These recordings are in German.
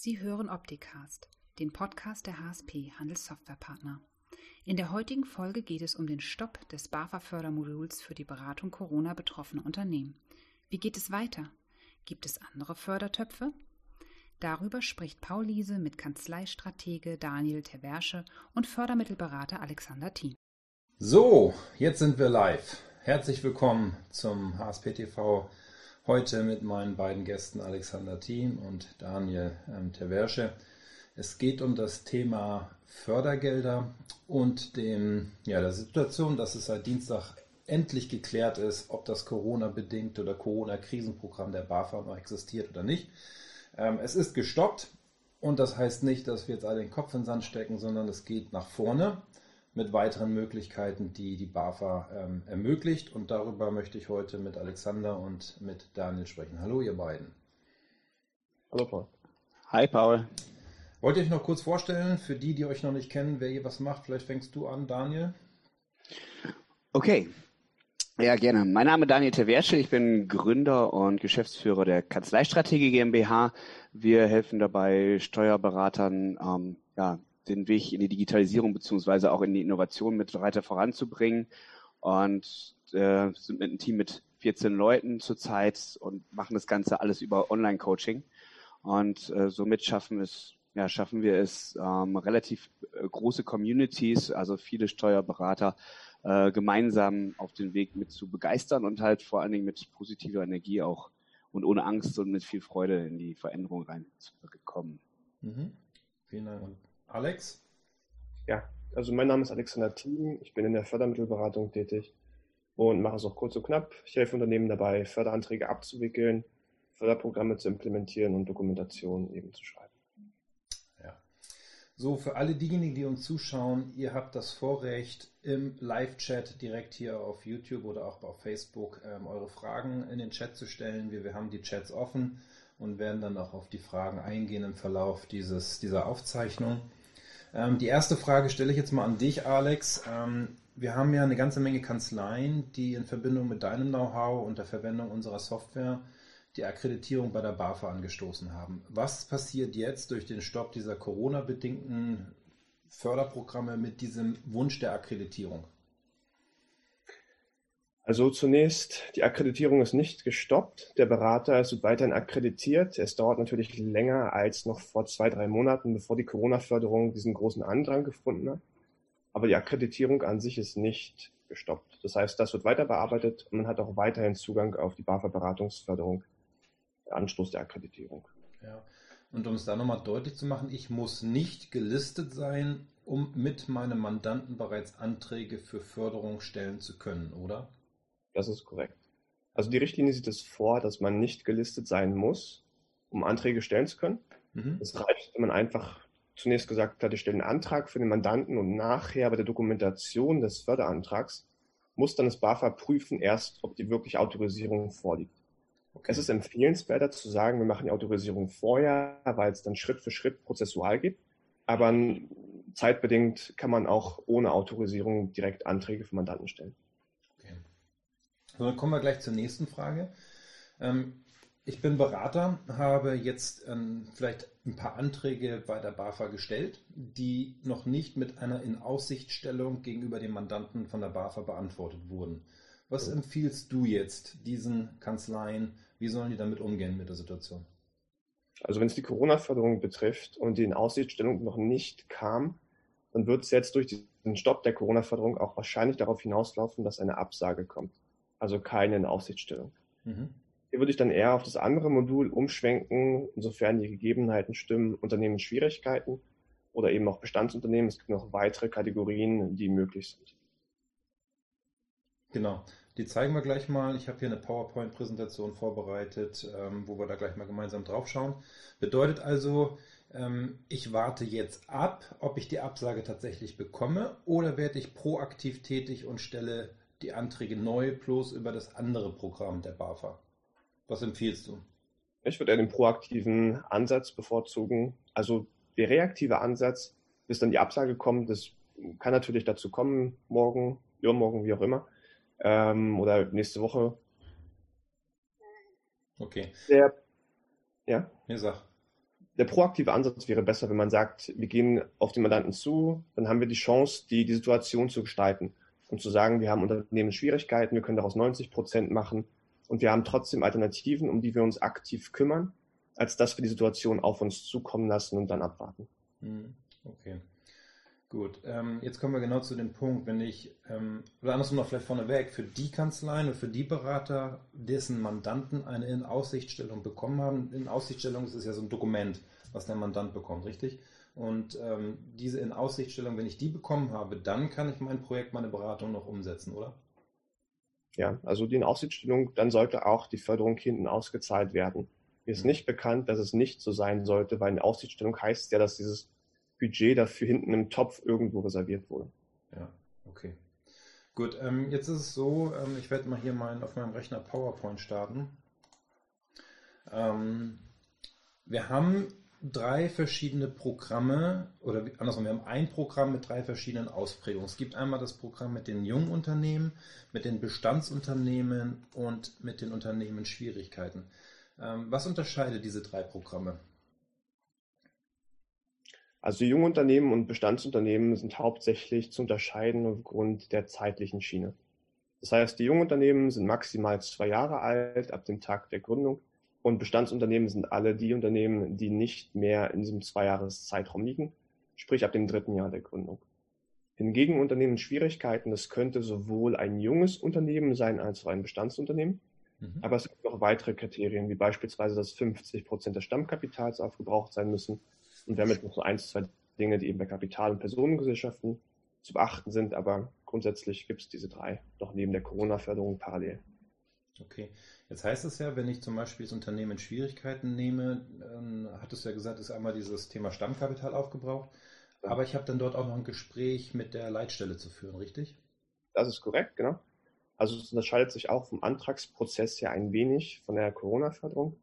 Sie hören Opticast, den Podcast der HSP Handelssoftwarepartner. In der heutigen Folge geht es um den Stopp des BAFA-Fördermoduls für die Beratung Corona-betroffener Unternehmen. Wie geht es weiter? Gibt es andere Fördertöpfe? Darüber spricht Paul Liese mit Kanzleistratege Daniel Terversche und Fördermittelberater Alexander Thiem. So, jetzt sind wir live. Herzlich willkommen zum HSPTV Heute mit meinen beiden Gästen Alexander Thiem und Daniel ähm, Terversche. Es geht um das Thema Fördergelder und dem, ja, der Situation, dass es seit Dienstag endlich geklärt ist, ob das Corona-bedingte oder Corona-Krisenprogramm der BAFA noch existiert oder nicht. Ähm, es ist gestoppt und das heißt nicht, dass wir jetzt alle den Kopf in den Sand stecken, sondern es geht nach vorne mit weiteren Möglichkeiten, die die BAFA ähm, ermöglicht. Und darüber möchte ich heute mit Alexander und mit Daniel sprechen. Hallo, ihr beiden. Hallo, Paul. Hi, Paul. Wollt ihr euch noch kurz vorstellen, für die, die euch noch nicht kennen, wer ihr was macht? Vielleicht fängst du an, Daniel. Okay. Ja, gerne. Mein Name ist Daniel Teversche. Ich bin Gründer und Geschäftsführer der Kanzleistrategie GmbH. Wir helfen dabei Steuerberatern, ähm, ja, den Weg in die Digitalisierung beziehungsweise auch in die Innovation mit weiter voranzubringen. Und äh, sind mit einem Team mit 14 Leuten zurzeit und machen das Ganze alles über Online-Coaching. Und äh, somit schaffen es, ja, schaffen wir es, ähm, relativ äh, große Communities, also viele Steuerberater, äh, gemeinsam auf den Weg mit zu begeistern und halt vor allen Dingen mit positiver Energie auch und ohne Angst und mit viel Freude in die Veränderung reinzukommen. Mhm. Vielen Dank. Alex? Ja, also mein Name ist Alexander Thiem. Ich bin in der Fördermittelberatung tätig und mache es auch kurz und knapp. Ich helfe Unternehmen dabei, Förderanträge abzuwickeln, Förderprogramme zu implementieren und Dokumentation eben zu schreiben. Ja. So, für alle diejenigen, die uns zuschauen, ihr habt das Vorrecht, im Live-Chat direkt hier auf YouTube oder auch auf Facebook ähm, eure Fragen in den Chat zu stellen. Wir, wir haben die Chats offen und werden dann auch auf die Fragen eingehen im Verlauf dieses, dieser Aufzeichnung. Ähm, die erste Frage stelle ich jetzt mal an dich, Alex. Ähm, wir haben ja eine ganze Menge Kanzleien, die in Verbindung mit deinem Know-how und der Verwendung unserer Software die Akkreditierung bei der BAFA angestoßen haben. Was passiert jetzt durch den Stopp dieser Corona-bedingten Förderprogramme mit diesem Wunsch der Akkreditierung? Also zunächst, die Akkreditierung ist nicht gestoppt. Der Berater ist weiterhin akkreditiert. Es dauert natürlich länger als noch vor zwei, drei Monaten, bevor die Corona-Förderung diesen großen Andrang gefunden hat. Aber die Akkreditierung an sich ist nicht gestoppt. Das heißt, das wird weiter bearbeitet und man hat auch weiterhin Zugang auf die BAFA-Beratungsförderung, Anstoß der Akkreditierung. Ja. Und um es da nochmal deutlich zu machen, ich muss nicht gelistet sein, um mit meinem Mandanten bereits Anträge für Förderung stellen zu können, oder? Das ist korrekt. Also die Richtlinie sieht es vor, dass man nicht gelistet sein muss, um Anträge stellen zu können. Mhm. Es reicht, wenn man einfach zunächst gesagt hat, ich stelle einen Antrag für den Mandanten und nachher bei der Dokumentation des Förderantrags muss dann das BAFA prüfen erst, ob die wirklich Autorisierung vorliegt. Okay. Es ist empfehlenswerter zu sagen, wir machen die Autorisierung vorher, weil es dann Schritt für Schritt prozessual geht. Aber zeitbedingt kann man auch ohne Autorisierung direkt Anträge für Mandanten stellen. So, dann kommen wir gleich zur nächsten Frage. Ähm, ich bin Berater, habe jetzt ähm, vielleicht ein paar Anträge bei der BAFA gestellt, die noch nicht mit einer Inaussichtstellung gegenüber dem Mandanten von der BAFA beantwortet wurden. Was empfiehlst du jetzt diesen Kanzleien? Wie sollen die damit umgehen mit der Situation? Also wenn es die Corona-Förderung betrifft und die Inaussichtstellung noch nicht kam, dann wird es jetzt durch den Stopp der Corona-Förderung auch wahrscheinlich darauf hinauslaufen, dass eine Absage kommt also keine in Aufsichtsstellung. Mhm. Hier würde ich dann eher auf das andere Modul umschwenken, insofern die Gegebenheiten stimmen, Unternehmen Schwierigkeiten oder eben auch Bestandsunternehmen. Es gibt noch weitere Kategorien, die möglich sind. Genau, die zeigen wir gleich mal. Ich habe hier eine PowerPoint-Präsentation vorbereitet, ähm, wo wir da gleich mal gemeinsam drauf schauen. Bedeutet also, ähm, ich warte jetzt ab, ob ich die Absage tatsächlich bekomme oder werde ich proaktiv tätig und stelle die Anträge neu plus über das andere Programm der BAFA. Was empfiehlst du? Ich würde den proaktiven Ansatz bevorzugen. Also der reaktive Ansatz, bis dann die Absage kommt, das kann natürlich dazu kommen, morgen, übermorgen, wie auch immer, ähm, oder nächste Woche. Okay. Der, ja? Mir sag. der proaktive Ansatz wäre besser, wenn man sagt, wir gehen auf den Mandanten zu, dann haben wir die Chance, die, die Situation zu gestalten und zu sagen, wir haben Unternehmensschwierigkeiten, wir können daraus 90 Prozent machen und wir haben trotzdem Alternativen, um die wir uns aktiv kümmern, als dass wir die Situation auf uns zukommen lassen und dann abwarten. Hm, okay. Gut, ähm, jetzt kommen wir genau zu dem Punkt, wenn ich, ähm, oder andersrum noch vielleicht vorneweg, für die Kanzleien und für die Berater, dessen Mandanten eine In-Aussichtstellung bekommen haben, In-Aussichtstellung ist ja so ein Dokument, was der Mandant bekommt, richtig? Und ähm, diese In-Aussichtstellung, wenn ich die bekommen habe, dann kann ich mein Projekt, meine Beratung noch umsetzen, oder? Ja, also die In-Aussichtstellung, dann sollte auch die Förderung hinten ausgezahlt werden. Mir ist mhm. nicht bekannt, dass es nicht so sein sollte, weil eine Aussichtstellung heißt ja, dass dieses Budget dafür hinten im Topf irgendwo reserviert wurde. Ja, okay. Gut, ähm, jetzt ist es so, ähm, ich werde mal hier mein, auf meinem Rechner PowerPoint starten. Ähm, wir haben drei verschiedene Programme oder andersrum, wir haben ein Programm mit drei verschiedenen Ausprägungen. Es gibt einmal das Programm mit den jungen Unternehmen, mit den Bestandsunternehmen und mit den Unternehmen Schwierigkeiten. Ähm, was unterscheidet diese drei Programme? Also Jungunternehmen und Bestandsunternehmen sind hauptsächlich zu unterscheiden aufgrund der zeitlichen Schiene. Das heißt, die Jungunternehmen sind maximal zwei Jahre alt ab dem Tag der Gründung und Bestandsunternehmen sind alle die Unternehmen, die nicht mehr in diesem Zweijahreszeitraum liegen, sprich ab dem dritten Jahr der Gründung. Hingegen Unternehmen Schwierigkeiten, das könnte sowohl ein junges Unternehmen sein als auch ein Bestandsunternehmen. Mhm. Aber es gibt noch weitere Kriterien, wie beispielsweise, dass 50 Prozent des Stammkapitals aufgebraucht sein müssen und damit noch so ein, zwei Dinge, die eben bei Kapital- und Personengesellschaften zu beachten sind. Aber grundsätzlich gibt es diese drei noch neben der Corona-Förderung parallel. Okay. Jetzt heißt es ja, wenn ich zum Beispiel das Unternehmen in Schwierigkeiten nehme, ähm, hat es ja gesagt, ist einmal dieses Thema Stammkapital aufgebraucht. Ja. Aber ich habe dann dort auch noch ein Gespräch mit der Leitstelle zu führen, richtig? Das ist korrekt, genau. Also es unterscheidet sich auch vom Antragsprozess ja ein wenig von der Corona-Förderung.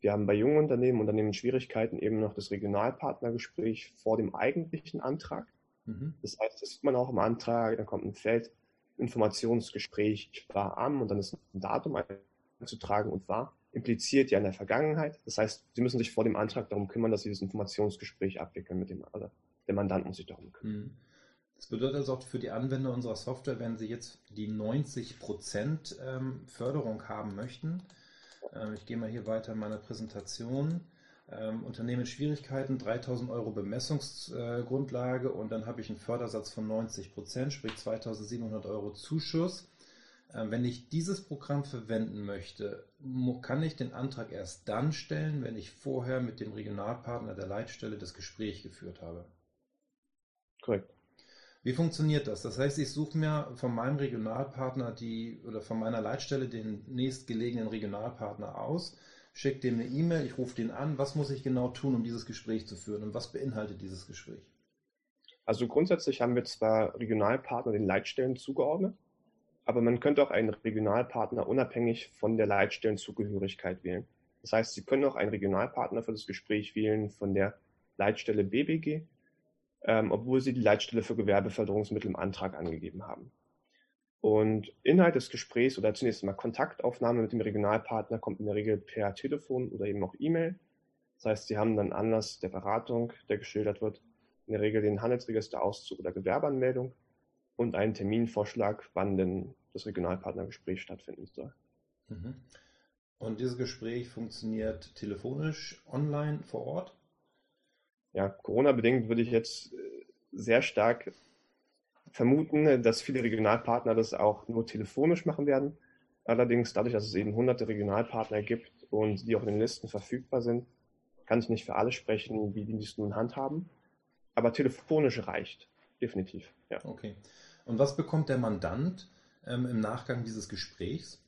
Wir haben bei jungen Unternehmen, Unternehmen Schwierigkeiten eben noch das Regionalpartnergespräch vor dem eigentlichen Antrag. Mhm. Das heißt, das sieht man auch im Antrag, dann kommt ein Feld, Informationsgespräch war am und dann ist ein Datum einzutragen und war, impliziert ja in der Vergangenheit. Das heißt, Sie müssen sich vor dem Antrag darum kümmern, dass Sie das Informationsgespräch abwickeln mit dem, also der Mandant muss sich darum kümmern. Mhm. Das bedeutet also auch für die Anwender unserer Software, wenn sie jetzt die 90% ähm, Förderung haben möchten, ähm, ich gehe mal hier weiter in meiner Präsentation. Ähm, Unternehmen Schwierigkeiten, 3000 Euro Bemessungsgrundlage und dann habe ich einen Fördersatz von 90 Prozent, sprich 2700 Euro Zuschuss. Ähm, wenn ich dieses Programm verwenden möchte, kann ich den Antrag erst dann stellen, wenn ich vorher mit dem Regionalpartner der Leitstelle das Gespräch geführt habe. Korrekt. Wie funktioniert das? Das heißt, ich suche mir von meinem Regionalpartner die oder von meiner Leitstelle den nächstgelegenen Regionalpartner aus, schicke dem eine E-Mail, ich rufe den an. Was muss ich genau tun, um dieses Gespräch zu führen und was beinhaltet dieses Gespräch? Also grundsätzlich haben wir zwar Regionalpartner den Leitstellen zugeordnet, aber man könnte auch einen Regionalpartner unabhängig von der Leitstellenzugehörigkeit wählen. Das heißt, Sie können auch einen Regionalpartner für das Gespräch wählen von der Leitstelle BBG ähm, obwohl sie die Leitstelle für Gewerbeförderungsmittel im Antrag angegeben haben. Und Inhalt des Gesprächs oder zunächst mal Kontaktaufnahme mit dem Regionalpartner kommt in der Regel per Telefon oder eben auch E-Mail. Das heißt, Sie haben dann Anlass der Beratung, der geschildert wird, in der Regel den Handelsregisterauszug oder Gewerbeanmeldung und einen Terminvorschlag, wann denn das Regionalpartnergespräch stattfinden soll. Mhm. Und dieses Gespräch funktioniert telefonisch, online, vor Ort? ja, Corona-bedingt würde ich jetzt äh, sehr stark vermuten, dass viele Regionalpartner das auch nur telefonisch machen werden. Allerdings dadurch, dass es eben hunderte Regionalpartner gibt und die auch in den Listen verfügbar sind, kann ich nicht für alle sprechen, wie die dies nun handhaben. Aber telefonisch reicht, definitiv. Ja. Okay. Und was bekommt der Mandant ähm, im Nachgang dieses Gesprächs?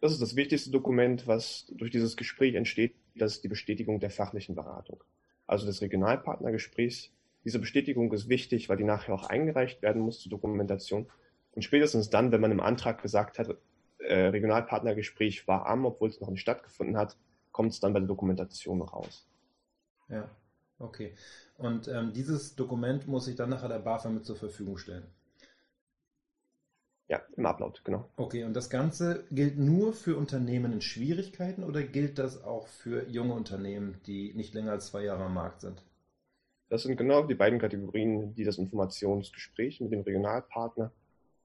Das ist das wichtigste Dokument, was durch dieses Gespräch entsteht, das ist die Bestätigung der fachlichen Beratung also des Regionalpartnergesprächs. Diese Bestätigung ist wichtig, weil die nachher auch eingereicht werden muss zur Dokumentation. Und spätestens dann, wenn man im Antrag gesagt hat, äh, Regionalpartnergespräch war am, obwohl es noch nicht stattgefunden hat, kommt es dann bei der Dokumentation raus. Ja, okay. Und ähm, dieses Dokument muss ich dann nachher der BAFA mit zur Verfügung stellen. Ja, im Upload, genau. Okay, und das Ganze gilt nur für Unternehmen in Schwierigkeiten oder gilt das auch für junge Unternehmen, die nicht länger als zwei Jahre am Markt sind? Das sind genau die beiden Kategorien, die das Informationsgespräch mit dem Regionalpartner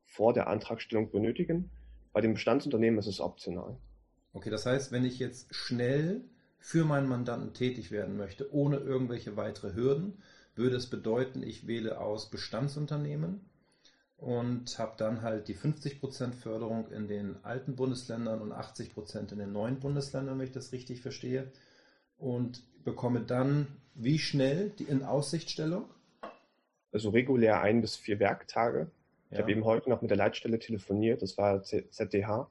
vor der Antragstellung benötigen. Bei den Bestandsunternehmen ist es optional. Okay, das heißt, wenn ich jetzt schnell für meinen Mandanten tätig werden möchte, ohne irgendwelche weitere Hürden, würde es bedeuten, ich wähle aus Bestandsunternehmen und habe dann halt die 50% Förderung in den alten Bundesländern und 80% in den neuen Bundesländern, wenn ich das richtig verstehe. Und bekomme dann wie schnell die In-Aussichtstellung? Also regulär ein bis vier Werktage. Ich ja. habe eben heute noch mit der Leitstelle telefoniert, das war ZDH.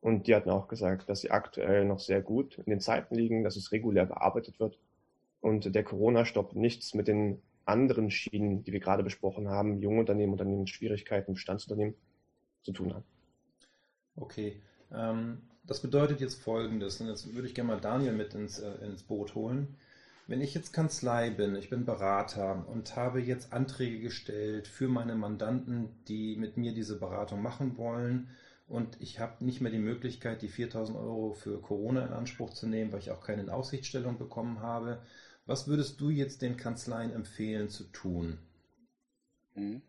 Und die hatten auch gesagt, dass sie aktuell noch sehr gut in den Zeiten liegen, dass es regulär bearbeitet wird und der Corona-Stopp nichts mit den anderen Schienen, die wir gerade besprochen haben, junge Unternehmen, Unternehmensschwierigkeiten, Bestandsunternehmen, zu tun hat. Okay. Ähm, das bedeutet jetzt Folgendes, und jetzt würde ich gerne mal Daniel mit ins, äh, ins Boot holen. Wenn ich jetzt Kanzlei bin, ich bin Berater und habe jetzt Anträge gestellt für meine Mandanten, die mit mir diese Beratung machen wollen und ich habe nicht mehr die Möglichkeit, die 4000 Euro für Corona in Anspruch zu nehmen, weil ich auch keine Aussichtsstellung bekommen habe, was würdest du jetzt den Kanzleien empfehlen zu tun? Mhm.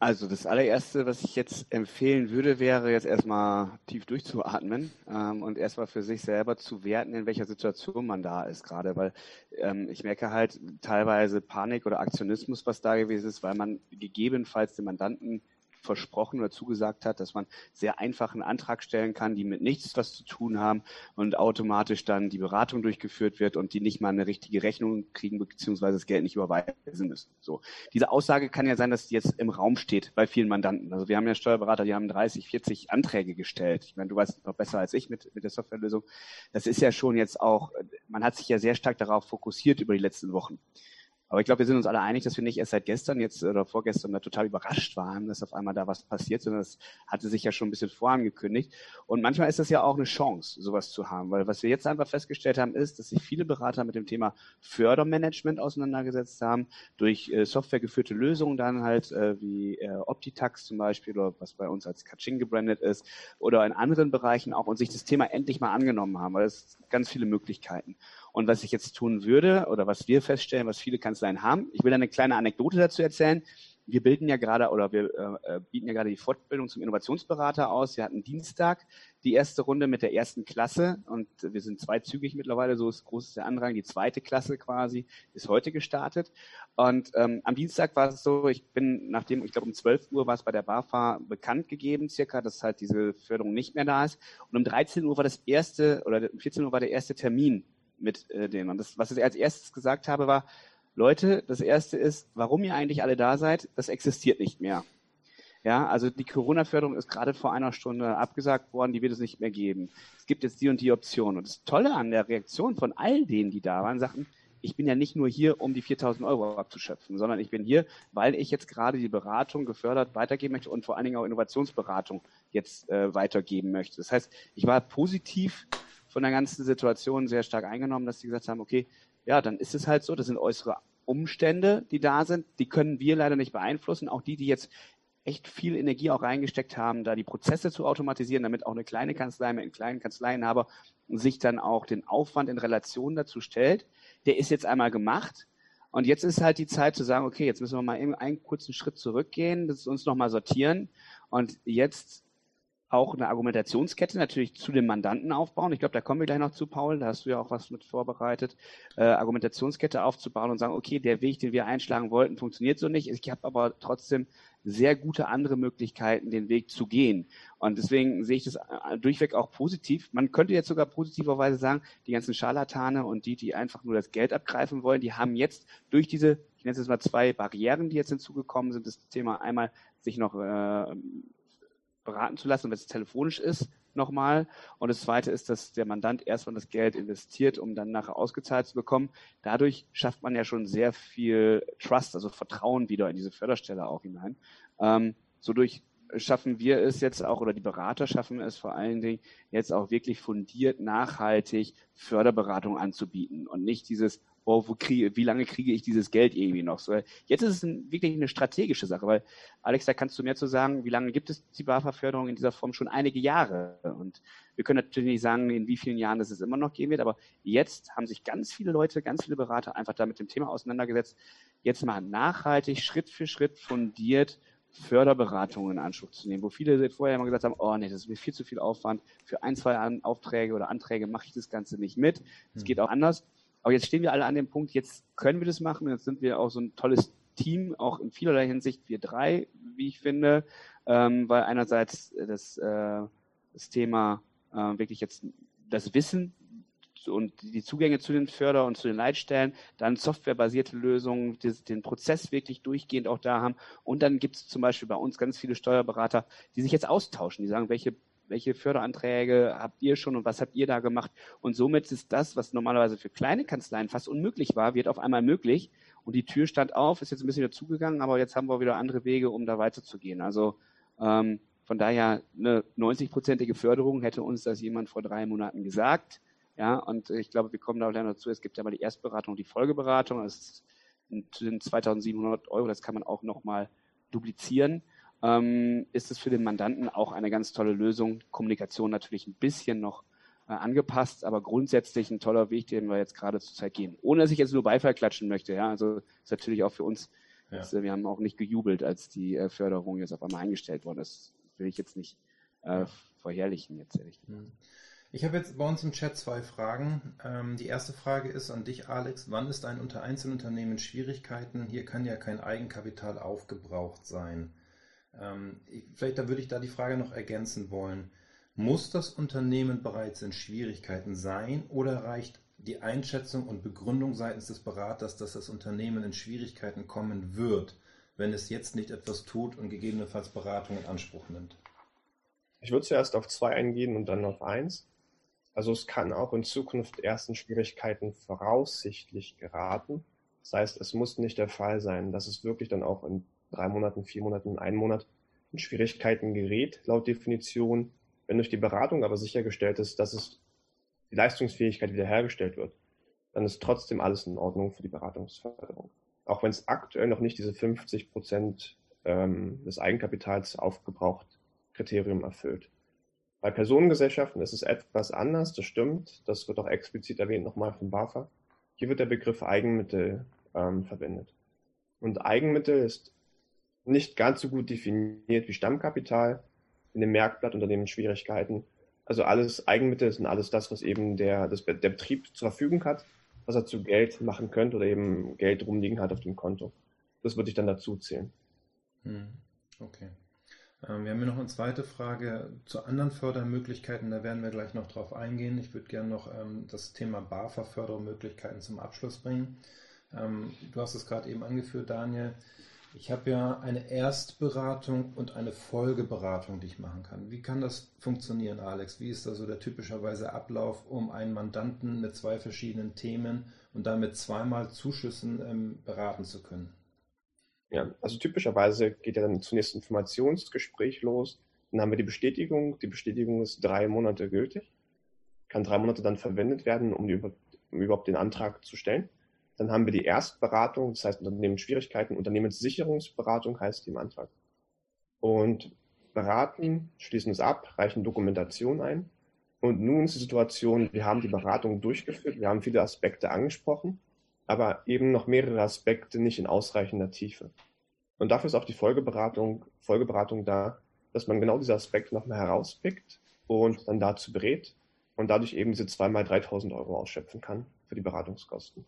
Also das allererste, was ich jetzt empfehlen würde, wäre jetzt erstmal tief durchzuatmen ähm, und erstmal für sich selber zu werten, in welcher Situation man da ist gerade, weil ähm, ich merke halt teilweise Panik oder Aktionismus, was da gewesen ist, weil man gegebenenfalls den Mandanten versprochen oder zugesagt hat, dass man sehr einfach einen Antrag stellen kann, die mit nichts was zu tun haben und automatisch dann die Beratung durchgeführt wird und die nicht mal eine richtige Rechnung kriegen beziehungsweise das Geld nicht überweisen müssen. So. Diese Aussage kann ja sein, dass die jetzt im Raum steht bei vielen Mandanten. Also wir haben ja Steuerberater, die haben 30, 40 Anträge gestellt. Ich meine, du weißt noch besser als ich mit, mit der Softwarelösung. Das ist ja schon jetzt auch, man hat sich ja sehr stark darauf fokussiert über die letzten Wochen. Aber ich glaube, wir sind uns alle einig, dass wir nicht erst seit gestern jetzt oder vorgestern da total überrascht waren, dass auf einmal da was passiert, sondern das hatte sich ja schon ein bisschen vorangekündigt. Und manchmal ist das ja auch eine Chance, sowas zu haben, weil was wir jetzt einfach festgestellt haben, ist, dass sich viele Berater mit dem Thema Fördermanagement auseinandergesetzt haben, durch äh, softwaregeführte Lösungen dann halt, äh, wie äh, Optitax zum Beispiel oder was bei uns als Kaching gebrandet ist oder in anderen Bereichen auch und sich das Thema endlich mal angenommen haben, weil es ganz viele Möglichkeiten. Und was ich jetzt tun würde oder was wir feststellen, was viele Kanzleien haben, ich will eine kleine Anekdote dazu erzählen. Wir bilden ja gerade oder wir äh, äh, bieten ja gerade die Fortbildung zum Innovationsberater aus. Wir hatten Dienstag die erste Runde mit der ersten Klasse und wir sind zweizügig mittlerweile, so ist groß der Andrang. Die zweite Klasse quasi ist heute gestartet. Und ähm, am Dienstag war es so, ich bin nachdem, ich glaube um 12 Uhr war es bei der BAFA bekannt gegeben, circa, dass halt diese Förderung nicht mehr da ist. Und um 13 Uhr war das erste oder um 14 Uhr war der erste Termin mit äh, denen. Und das, was ich als erstes gesagt habe, war, Leute, das erste ist, warum ihr eigentlich alle da seid, das existiert nicht mehr. Ja, also die Corona-Förderung ist gerade vor einer Stunde abgesagt worden, die wird es nicht mehr geben. Es gibt jetzt die und die Option. Und das Tolle an der Reaktion von all denen, die da waren, sagten, ich bin ja nicht nur hier, um die 4000 Euro abzuschöpfen, sondern ich bin hier, weil ich jetzt gerade die Beratung gefördert weitergeben möchte und vor allen Dingen auch Innovationsberatung jetzt äh, weitergeben möchte. Das heißt, ich war positiv von der ganzen Situation sehr stark eingenommen, dass sie gesagt haben, okay, ja, dann ist es halt so, das sind äußere Umstände, die da sind, die können wir leider nicht beeinflussen. Auch die, die jetzt echt viel Energie auch reingesteckt haben, da die Prozesse zu automatisieren, damit auch eine kleine Kanzlei mit einem kleinen Kanzleienhaber sich dann auch den Aufwand in Relation dazu stellt, der ist jetzt einmal gemacht. Und jetzt ist halt die Zeit zu sagen, okay, jetzt müssen wir mal einen kurzen Schritt zurückgehen, das uns nochmal sortieren. Und jetzt auch eine Argumentationskette natürlich zu dem Mandanten aufbauen. Ich glaube, da kommen wir gleich noch zu, Paul. Da hast du ja auch was mit vorbereitet. Äh, Argumentationskette aufzubauen und sagen, okay, der Weg, den wir einschlagen wollten, funktioniert so nicht. Ich habe aber trotzdem sehr gute andere Möglichkeiten, den Weg zu gehen. Und deswegen sehe ich das äh, durchweg auch positiv. Man könnte jetzt sogar positiverweise sagen, die ganzen Scharlatane und die, die einfach nur das Geld abgreifen wollen, die haben jetzt durch diese, ich nenne es jetzt mal zwei Barrieren, die jetzt hinzugekommen sind, das Thema einmal sich noch äh, beraten zu lassen, wenn es telefonisch ist, nochmal. Und das Zweite ist, dass der Mandant erstmal das Geld investiert, um dann nachher ausgezahlt zu bekommen. Dadurch schafft man ja schon sehr viel Trust, also Vertrauen wieder in diese Förderstelle auch hinein. Ähm, so durch schaffen wir es jetzt auch, oder die Berater schaffen es vor allen Dingen, jetzt auch wirklich fundiert, nachhaltig Förderberatung anzubieten und nicht dieses, oh, wo kriege, wie lange kriege ich dieses Geld irgendwie noch? So, jetzt ist es ein, wirklich eine strategische Sache, weil Alex, da kannst du mehr zu sagen, wie lange gibt es die BAFA-Förderung in dieser Form? Schon einige Jahre. Und wir können natürlich nicht sagen, in wie vielen Jahren das es immer noch gehen wird, aber jetzt haben sich ganz viele Leute, ganz viele Berater einfach da mit dem Thema auseinandergesetzt, jetzt mal nachhaltig, Schritt für Schritt fundiert Förderberatungen in Anspruch zu nehmen, wo viele vorher immer gesagt haben, oh nee, das ist mir viel zu viel Aufwand, für ein, zwei Aufträge oder Anträge mache ich das Ganze nicht mit. Es hm. geht auch anders. Aber jetzt stehen wir alle an dem Punkt, jetzt können wir das machen. Jetzt sind wir auch so ein tolles Team, auch in vielerlei Hinsicht, wir drei, wie ich finde, ähm, weil einerseits das, äh, das Thema äh, wirklich jetzt das Wissen und die Zugänge zu den Förder- und zu den Leitstellen, dann softwarebasierte Lösungen, die, den Prozess wirklich durchgehend auch da haben. Und dann gibt es zum Beispiel bei uns ganz viele Steuerberater, die sich jetzt austauschen, die sagen, welche welche Förderanträge habt ihr schon und was habt ihr da gemacht? Und somit ist das, was normalerweise für kleine Kanzleien fast unmöglich war, wird auf einmal möglich. Und die Tür stand auf, ist jetzt ein bisschen wieder zugegangen, aber jetzt haben wir wieder andere Wege, um da weiterzugehen. Also ähm, von daher eine 90-prozentige Förderung hätte uns das jemand vor drei Monaten gesagt. Ja, und ich glaube, wir kommen da auch dazu. Es gibt ja mal die Erstberatung und die Folgeberatung. Das sind 2700 Euro. Das kann man auch nochmal duplizieren ähm, ist es für den Mandanten auch eine ganz tolle Lösung. Kommunikation natürlich ein bisschen noch äh, angepasst, aber grundsätzlich ein toller Weg, den wir jetzt gerade zur Zeit gehen. Ohne dass ich jetzt nur Beifall klatschen möchte. Ja, also ist natürlich auch für uns. Ja. Jetzt, äh, wir haben auch nicht gejubelt, als die äh, Förderung jetzt auf einmal eingestellt wurde. Das will ich jetzt nicht äh, verherrlichen, jetzt ehrlich gesagt. Hm. Ich habe jetzt bei uns im Chat zwei Fragen. Ähm, die erste Frage ist an dich, Alex. Wann ist ein unter Einzelunternehmen Schwierigkeiten? Hier kann ja kein Eigenkapital aufgebraucht sein. Ähm, vielleicht da würde ich da die Frage noch ergänzen wollen. Muss das Unternehmen bereits in Schwierigkeiten sein oder reicht die Einschätzung und Begründung seitens des Beraters, dass das Unternehmen in Schwierigkeiten kommen wird, wenn es jetzt nicht etwas tut und gegebenenfalls Beratung in Anspruch nimmt? Ich würde zuerst auf zwei eingehen und dann auf eins. Also es kann auch in Zukunft ersten Schwierigkeiten voraussichtlich geraten. Das heißt, es muss nicht der Fall sein, dass es wirklich dann auch in drei Monaten, vier Monaten, einen Monat in Schwierigkeiten gerät, laut Definition. Wenn durch die Beratung aber sichergestellt ist, dass es die Leistungsfähigkeit wiederhergestellt wird, dann ist trotzdem alles in Ordnung für die Beratungsförderung. Auch wenn es aktuell noch nicht diese 50 Prozent ähm, des Eigenkapitals aufgebraucht Kriterium erfüllt. Bei Personengesellschaften ist es etwas anders, das stimmt. Das wird auch explizit erwähnt nochmal vom BAFA. Hier wird der Begriff Eigenmittel ähm, verwendet. Und Eigenmittel ist nicht ganz so gut definiert wie Stammkapital. In dem Merkblatt Unternehmen Schwierigkeiten. Also alles Eigenmittel sind alles das, was eben der, das, der Betrieb zur Verfügung hat, was er zu Geld machen könnte oder eben Geld rumliegen hat auf dem Konto. Das würde ich dann dazu zählen. Hm, okay. Ähm, wir haben hier noch eine zweite Frage zu anderen Fördermöglichkeiten. Da werden wir gleich noch drauf eingehen. Ich würde gerne noch ähm, das Thema BAFA-Fördermöglichkeiten zum Abschluss bringen. Ähm, du hast es gerade eben angeführt, Daniel. Ich habe ja eine Erstberatung und eine Folgeberatung, die ich machen kann. Wie kann das funktionieren, Alex? Wie ist da so der typischerweise Ablauf, um einen Mandanten mit zwei verschiedenen Themen und damit zweimal Zuschüssen ähm, beraten zu können? Ja, also typischerweise geht ja dann zunächst ein Informationsgespräch los. Dann haben wir die Bestätigung. Die Bestätigung ist drei Monate gültig, kann drei Monate dann verwendet werden, um, die, um überhaupt den Antrag zu stellen. Dann haben wir die Erstberatung, das heißt Unternehmensschwierigkeiten, Unternehmenssicherungsberatung heißt die im Antrag. Und beraten, schließen es ab, reichen Dokumentation ein. Und nun ist die Situation, wir haben die Beratung durchgeführt, wir haben viele Aspekte angesprochen, aber eben noch mehrere Aspekte nicht in ausreichender Tiefe. Und dafür ist auch die Folgeberatung, Folgeberatung da, dass man genau diese Aspekte nochmal herauspickt und dann dazu berät und dadurch eben diese zweimal 3000 Euro ausschöpfen kann für die Beratungskosten.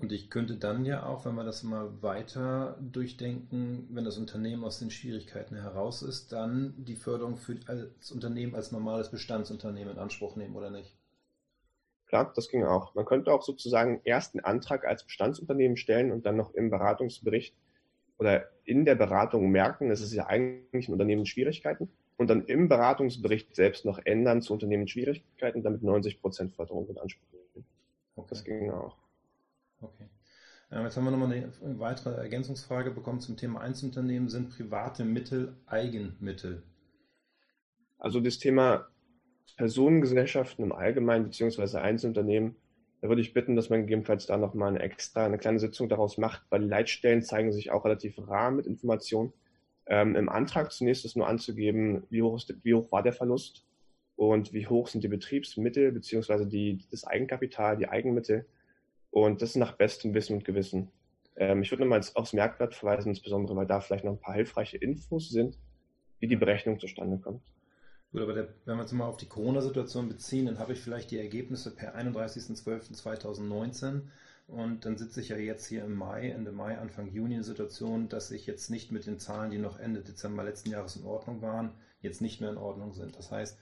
Und ich könnte dann ja auch, wenn wir das mal weiter durchdenken, wenn das Unternehmen aus den Schwierigkeiten heraus ist, dann die Förderung für das Unternehmen als normales Bestandsunternehmen in Anspruch nehmen, oder nicht? Klar, das ging auch. Man könnte auch sozusagen erst einen Antrag als Bestandsunternehmen stellen und dann noch im Beratungsbericht oder in der Beratung merken, es ist ja eigentlich ein Unternehmen mit Schwierigkeiten und dann im Beratungsbericht selbst noch ändern zu Unternehmen mit Schwierigkeiten, damit 90% Förderung in Anspruch nehmen. Okay. Das ging auch. Okay. Ähm, jetzt haben wir nochmal eine weitere Ergänzungsfrage bekommen zum Thema Einzelunternehmen. Sind private Mittel Eigenmittel? Also das Thema Personengesellschaften im Allgemeinen beziehungsweise Einzelunternehmen, da würde ich bitten, dass man gegebenenfalls da nochmal eine extra, eine kleine Sitzung daraus macht, weil die Leitstellen zeigen sich auch relativ rar mit Informationen. Ähm, Im Antrag zunächst ist nur anzugeben, wie hoch, ist, wie hoch war der Verlust und wie hoch sind die Betriebsmittel beziehungsweise die, das Eigenkapital, die Eigenmittel und das nach bestem Wissen und Gewissen. Ähm, ich würde nochmal aufs Merkblatt verweisen, insbesondere weil da vielleicht noch ein paar hilfreiche Infos sind, wie die Berechnung zustande kommt. Gut, aber der, wenn wir uns mal auf die Corona-Situation beziehen, dann habe ich vielleicht die Ergebnisse per 31.12.2019 und dann sitze ich ja jetzt hier im Mai, Ende Mai, Anfang Juni in der Situation, dass ich jetzt nicht mit den Zahlen, die noch Ende Dezember letzten Jahres in Ordnung waren, jetzt nicht mehr in Ordnung sind. Das heißt,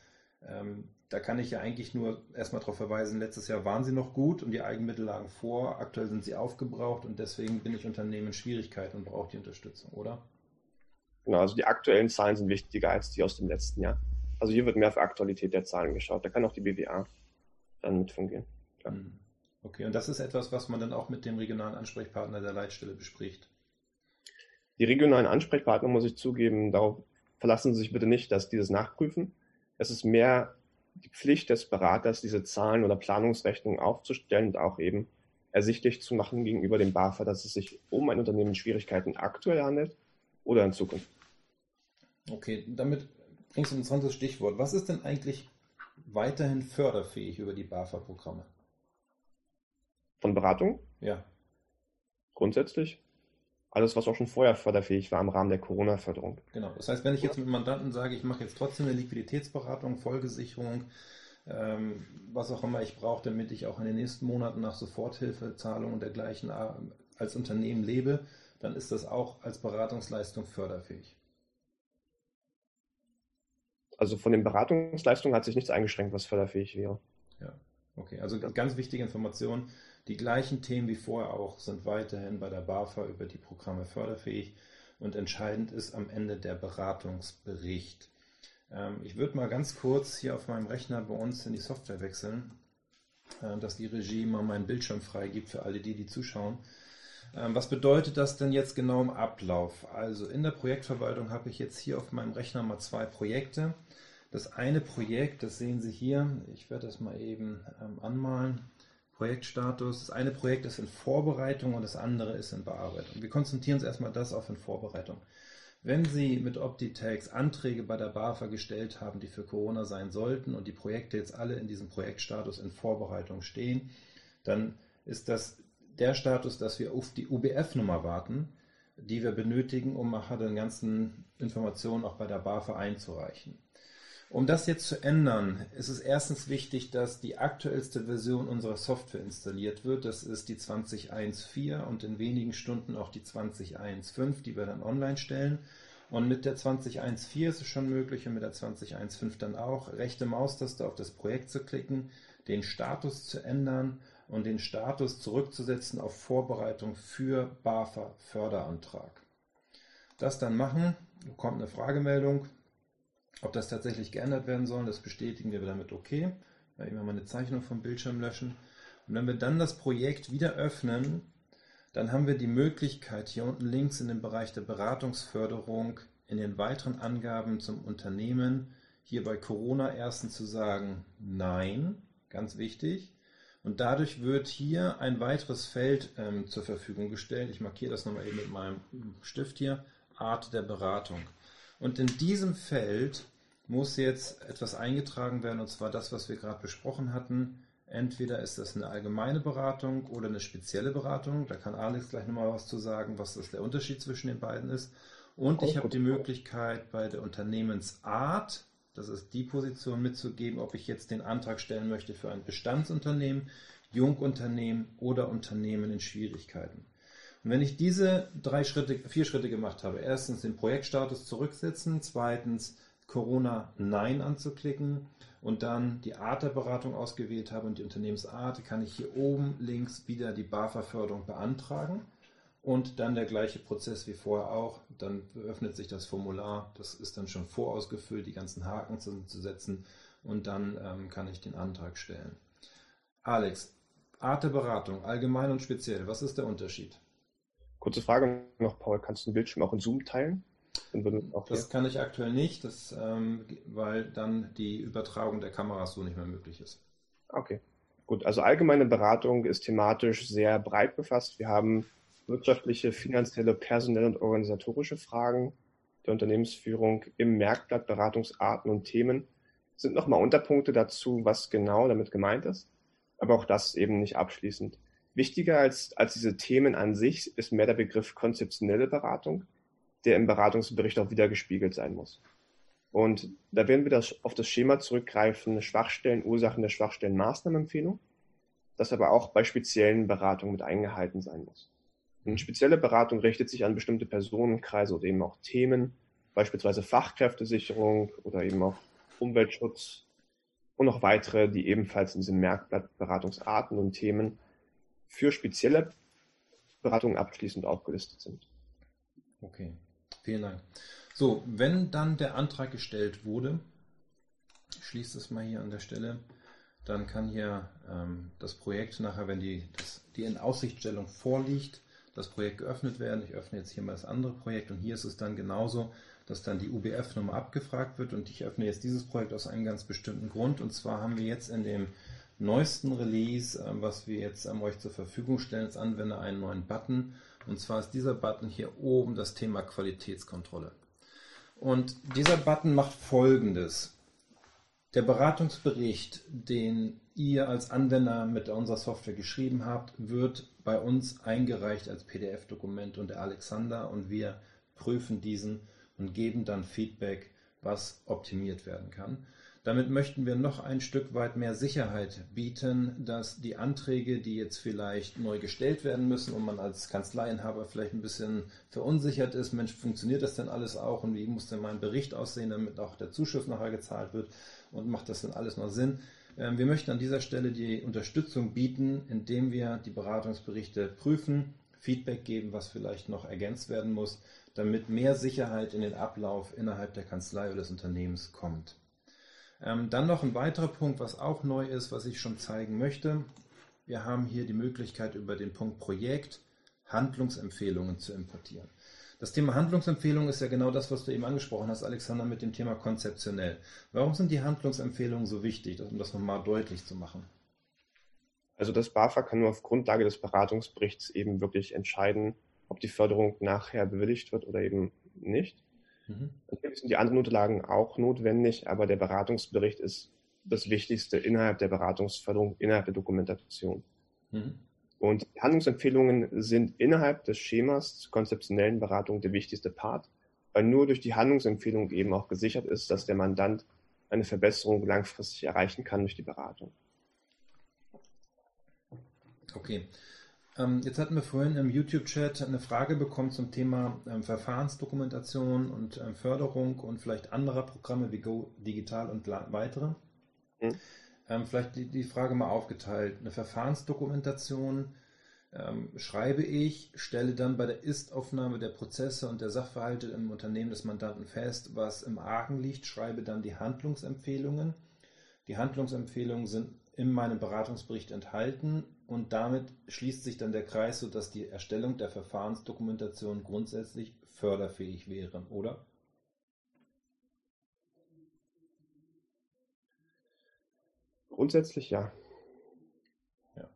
ähm, da kann ich ja eigentlich nur erstmal darauf verweisen, letztes Jahr waren sie noch gut und die Eigenmittel lagen vor, aktuell sind sie aufgebraucht und deswegen bin ich Unternehmen in Schwierigkeiten und brauche die Unterstützung, oder? Genau, also die aktuellen Zahlen sind wichtiger als die aus dem letzten Jahr. Also hier wird mehr auf Aktualität der Zahlen geschaut. Da kann auch die BWA dann mit fungieren. Klar. Hm. Okay, und das ist etwas, was man dann auch mit dem regionalen Ansprechpartner der Leitstelle bespricht. Die regionalen Ansprechpartner, muss ich zugeben, darauf verlassen Sie sich bitte nicht, dass die das nachprüfen. Es ist mehr die Pflicht des Beraters, diese Zahlen oder Planungsrechnungen aufzustellen und auch eben ersichtlich zu machen gegenüber dem BAFA, dass es sich um ein Unternehmen in Schwierigkeiten aktuell handelt oder in Zukunft. Okay, damit bringst du ein interessantes Stichwort. Was ist denn eigentlich weiterhin förderfähig über die BAFA-Programme? Von Beratung? Ja. Grundsätzlich alles, was auch schon vorher förderfähig war im Rahmen der Corona-Förderung. Genau. Das heißt, wenn ich jetzt mit Mandanten sage, ich mache jetzt trotzdem eine Liquiditätsberatung, Folgesicherung, ähm, was auch immer ich brauche, damit ich auch in den nächsten Monaten nach Soforthilfezahlungen und dergleichen äh, als Unternehmen lebe, dann ist das auch als Beratungsleistung förderfähig. Also von den Beratungsleistungen hat sich nichts eingeschränkt, was förderfähig wäre. Ja, okay. Also ganz wichtige Information. Die gleichen Themen wie vorher auch sind weiterhin bei der BAFA über die Programme förderfähig und entscheidend ist am Ende der Beratungsbericht. Ähm, ich würde mal ganz kurz hier auf meinem Rechner bei uns in die Software wechseln, äh, dass die Regie mal meinen Bildschirm freigibt für alle die, die zuschauen. Ähm, was bedeutet das denn jetzt genau im Ablauf? Also in der Projektverwaltung habe ich jetzt hier auf meinem Rechner mal zwei Projekte. Das eine Projekt, das sehen Sie hier, ich werde das mal eben ähm, anmalen. Projektstatus. Das eine Projekt ist in Vorbereitung und das andere ist in Bearbeitung. Wir konzentrieren uns erstmal das auf in Vorbereitung. Wenn Sie mit Optitex Anträge bei der BAFA gestellt haben, die für Corona sein sollten und die Projekte jetzt alle in diesem Projektstatus in Vorbereitung stehen, dann ist das der Status, dass wir auf die UBF-Nummer warten, die wir benötigen, um nachher den ganzen Informationen auch bei der BAFA einzureichen. Um das jetzt zu ändern, ist es erstens wichtig, dass die aktuellste Version unserer Software installiert wird. Das ist die 20.1.4 und in wenigen Stunden auch die 20.1.5, die wir dann online stellen. Und mit der 20.1.4 ist es schon möglich und mit der 20.1.5 dann auch, rechte Maustaste auf das Projekt zu klicken, den Status zu ändern und den Status zurückzusetzen auf Vorbereitung für BAFA Förderantrag. Das dann machen, kommt eine Fragemeldung, ob das tatsächlich geändert werden soll, das bestätigen wir damit okay. Weil immer mal eine Zeichnung vom Bildschirm löschen. Und wenn wir dann das Projekt wieder öffnen, dann haben wir die Möglichkeit, hier unten links in dem Bereich der Beratungsförderung in den weiteren Angaben zum Unternehmen hier bei Corona erstens zu sagen Nein, ganz wichtig. Und dadurch wird hier ein weiteres Feld ähm, zur Verfügung gestellt. Ich markiere das nochmal eben mit meinem Stift hier. Art der Beratung. Und in diesem Feld muss jetzt etwas eingetragen werden, und zwar das, was wir gerade besprochen hatten. Entweder ist das eine allgemeine Beratung oder eine spezielle Beratung. Da kann Alex gleich nochmal was zu sagen, was das der Unterschied zwischen den beiden ist. Und ich habe die Möglichkeit bei der Unternehmensart, das ist die Position mitzugeben, ob ich jetzt den Antrag stellen möchte für ein Bestandsunternehmen, Jungunternehmen oder Unternehmen in Schwierigkeiten. Und wenn ich diese drei Schritte, vier Schritte gemacht habe, erstens den Projektstatus zurücksetzen, zweitens Corona Nein anzuklicken und dann die Art der Beratung ausgewählt habe und die Unternehmensart, kann ich hier oben links wieder die BAFA-Förderung beantragen und dann der gleiche Prozess wie vorher auch. Dann öffnet sich das Formular, das ist dann schon vorausgefüllt, die ganzen Haken zu, zu setzen und dann ähm, kann ich den Antrag stellen. Alex, Art der Beratung, allgemein und speziell, was ist der Unterschied? Kurze Frage noch, Paul, kannst du den Bildschirm auch in Zoom teilen? das kann ich aktuell nicht, das, ähm, weil dann die Übertragung der Kameras so nicht mehr möglich ist. Okay, gut. Also allgemeine Beratung ist thematisch sehr breit befasst. Wir haben wirtschaftliche, finanzielle, personelle und organisatorische Fragen der Unternehmensführung im Merkblatt, Beratungsarten und Themen. Es sind nochmal Unterpunkte dazu, was genau damit gemeint ist, aber auch das eben nicht abschließend. Wichtiger als, als diese Themen an sich ist mehr der Begriff konzeptionelle Beratung, der im Beratungsbericht auch wieder gespiegelt sein muss. Und da werden wir das, auf das Schema zurückgreifen, Schwachstellen, Ursachen der Schwachstellen, Maßnahmenempfehlung, das aber auch bei speziellen Beratungen mit eingehalten sein muss. Eine spezielle Beratung richtet sich an bestimmte Personenkreise oder eben auch Themen, beispielsweise Fachkräftesicherung oder eben auch Umweltschutz und noch weitere, die ebenfalls in diesem Merkblatt Beratungsarten und Themen für spezielle Beratungen abschließend aufgelistet sind. Okay, vielen Dank. So, wenn dann der Antrag gestellt wurde, ich schließe es mal hier an der Stelle, dann kann hier ähm, das Projekt nachher, wenn die, das, die Inaussichtstellung vorliegt, das Projekt geöffnet werden. Ich öffne jetzt hier mal das andere Projekt und hier ist es dann genauso, dass dann die UBF-Nummer abgefragt wird und ich öffne jetzt dieses Projekt aus einem ganz bestimmten Grund und zwar haben wir jetzt in dem neuesten Release, äh, was wir jetzt ähm, euch zur Verfügung stellen als Anwender, einen neuen Button und zwar ist dieser Button hier oben das Thema Qualitätskontrolle. Und dieser Button macht folgendes. Der Beratungsbericht, den ihr als Anwender mit unserer Software geschrieben habt, wird bei uns eingereicht als PDF-Dokument und der Alexander und wir prüfen diesen und geben dann Feedback, was optimiert werden kann. Damit möchten wir noch ein Stück weit mehr Sicherheit bieten, dass die Anträge, die jetzt vielleicht neu gestellt werden müssen und man als Kanzleiinhaber vielleicht ein bisschen verunsichert ist, Mensch, funktioniert das denn alles auch und wie muss denn mein Bericht aussehen, damit auch der Zuschuss nachher gezahlt wird und macht das denn alles noch Sinn? Ähm, wir möchten an dieser Stelle die Unterstützung bieten, indem wir die Beratungsberichte prüfen, Feedback geben, was vielleicht noch ergänzt werden muss, damit mehr Sicherheit in den Ablauf innerhalb der Kanzlei oder des Unternehmens kommt. Ähm, dann noch ein weiterer Punkt, was auch neu ist, was ich schon zeigen möchte. Wir haben hier die Möglichkeit über den Punkt Projekt Handlungsempfehlungen zu importieren. Das Thema Handlungsempfehlung ist ja genau das, was du eben angesprochen hast, Alexander, mit dem Thema konzeptionell. Warum sind die Handlungsempfehlungen so wichtig, um das nochmal deutlich zu machen? Also das BAFA kann nur auf Grundlage des Beratungsberichts eben wirklich entscheiden, ob die Förderung nachher bewilligt wird oder eben nicht. Mhm. Natürlich sind die anderen Unterlagen auch notwendig, aber der Beratungsbericht ist das Wichtigste innerhalb der Beratungsförderung, innerhalb der Dokumentation. Mhm. Und Handlungsempfehlungen sind innerhalb des Schemas zur konzeptionellen Beratung der wichtigste Part, weil nur durch die Handlungsempfehlung eben auch gesichert ist, dass der Mandant eine Verbesserung langfristig erreichen kann durch die Beratung. Okay. Ähm, jetzt hatten wir vorhin im YouTube-Chat eine Frage bekommen zum Thema ähm, Verfahrensdokumentation und ähm, Förderung und vielleicht anderer Programme wie Go Digital und weitere. Mhm. Vielleicht die, Frage mal aufgeteilt. Eine Verfahrensdokumentation schreibe ich, stelle dann bei der Ist-Aufnahme der Prozesse und der Sachverhalte im Unternehmen des Mandanten fest, was im Argen liegt, schreibe dann die Handlungsempfehlungen. Die Handlungsempfehlungen sind in meinem Beratungsbericht enthalten und damit schließt sich dann der Kreis, sodass die Erstellung der Verfahrensdokumentation grundsätzlich förderfähig wäre, oder? Grundsätzlich ja. Ja.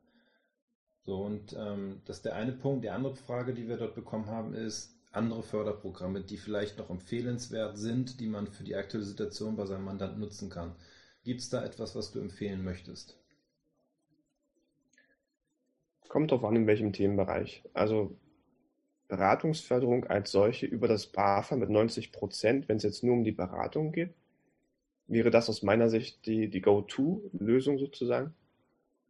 So, und ähm, das ist der eine Punkt. Die andere Frage, die wir dort bekommen haben, ist andere Förderprogramme, die vielleicht noch empfehlenswert sind, die man für die aktuelle Situation bei seinem Mandant nutzen kann. Gibt es da etwas, was du empfehlen möchtest? Kommt drauf an, in welchem Themenbereich. Also Beratungsförderung als solche über das BAFA mit 90 Prozent, wenn es jetzt nur um die Beratung geht, wäre das aus meiner Sicht die, die Go-To-Lösung sozusagen.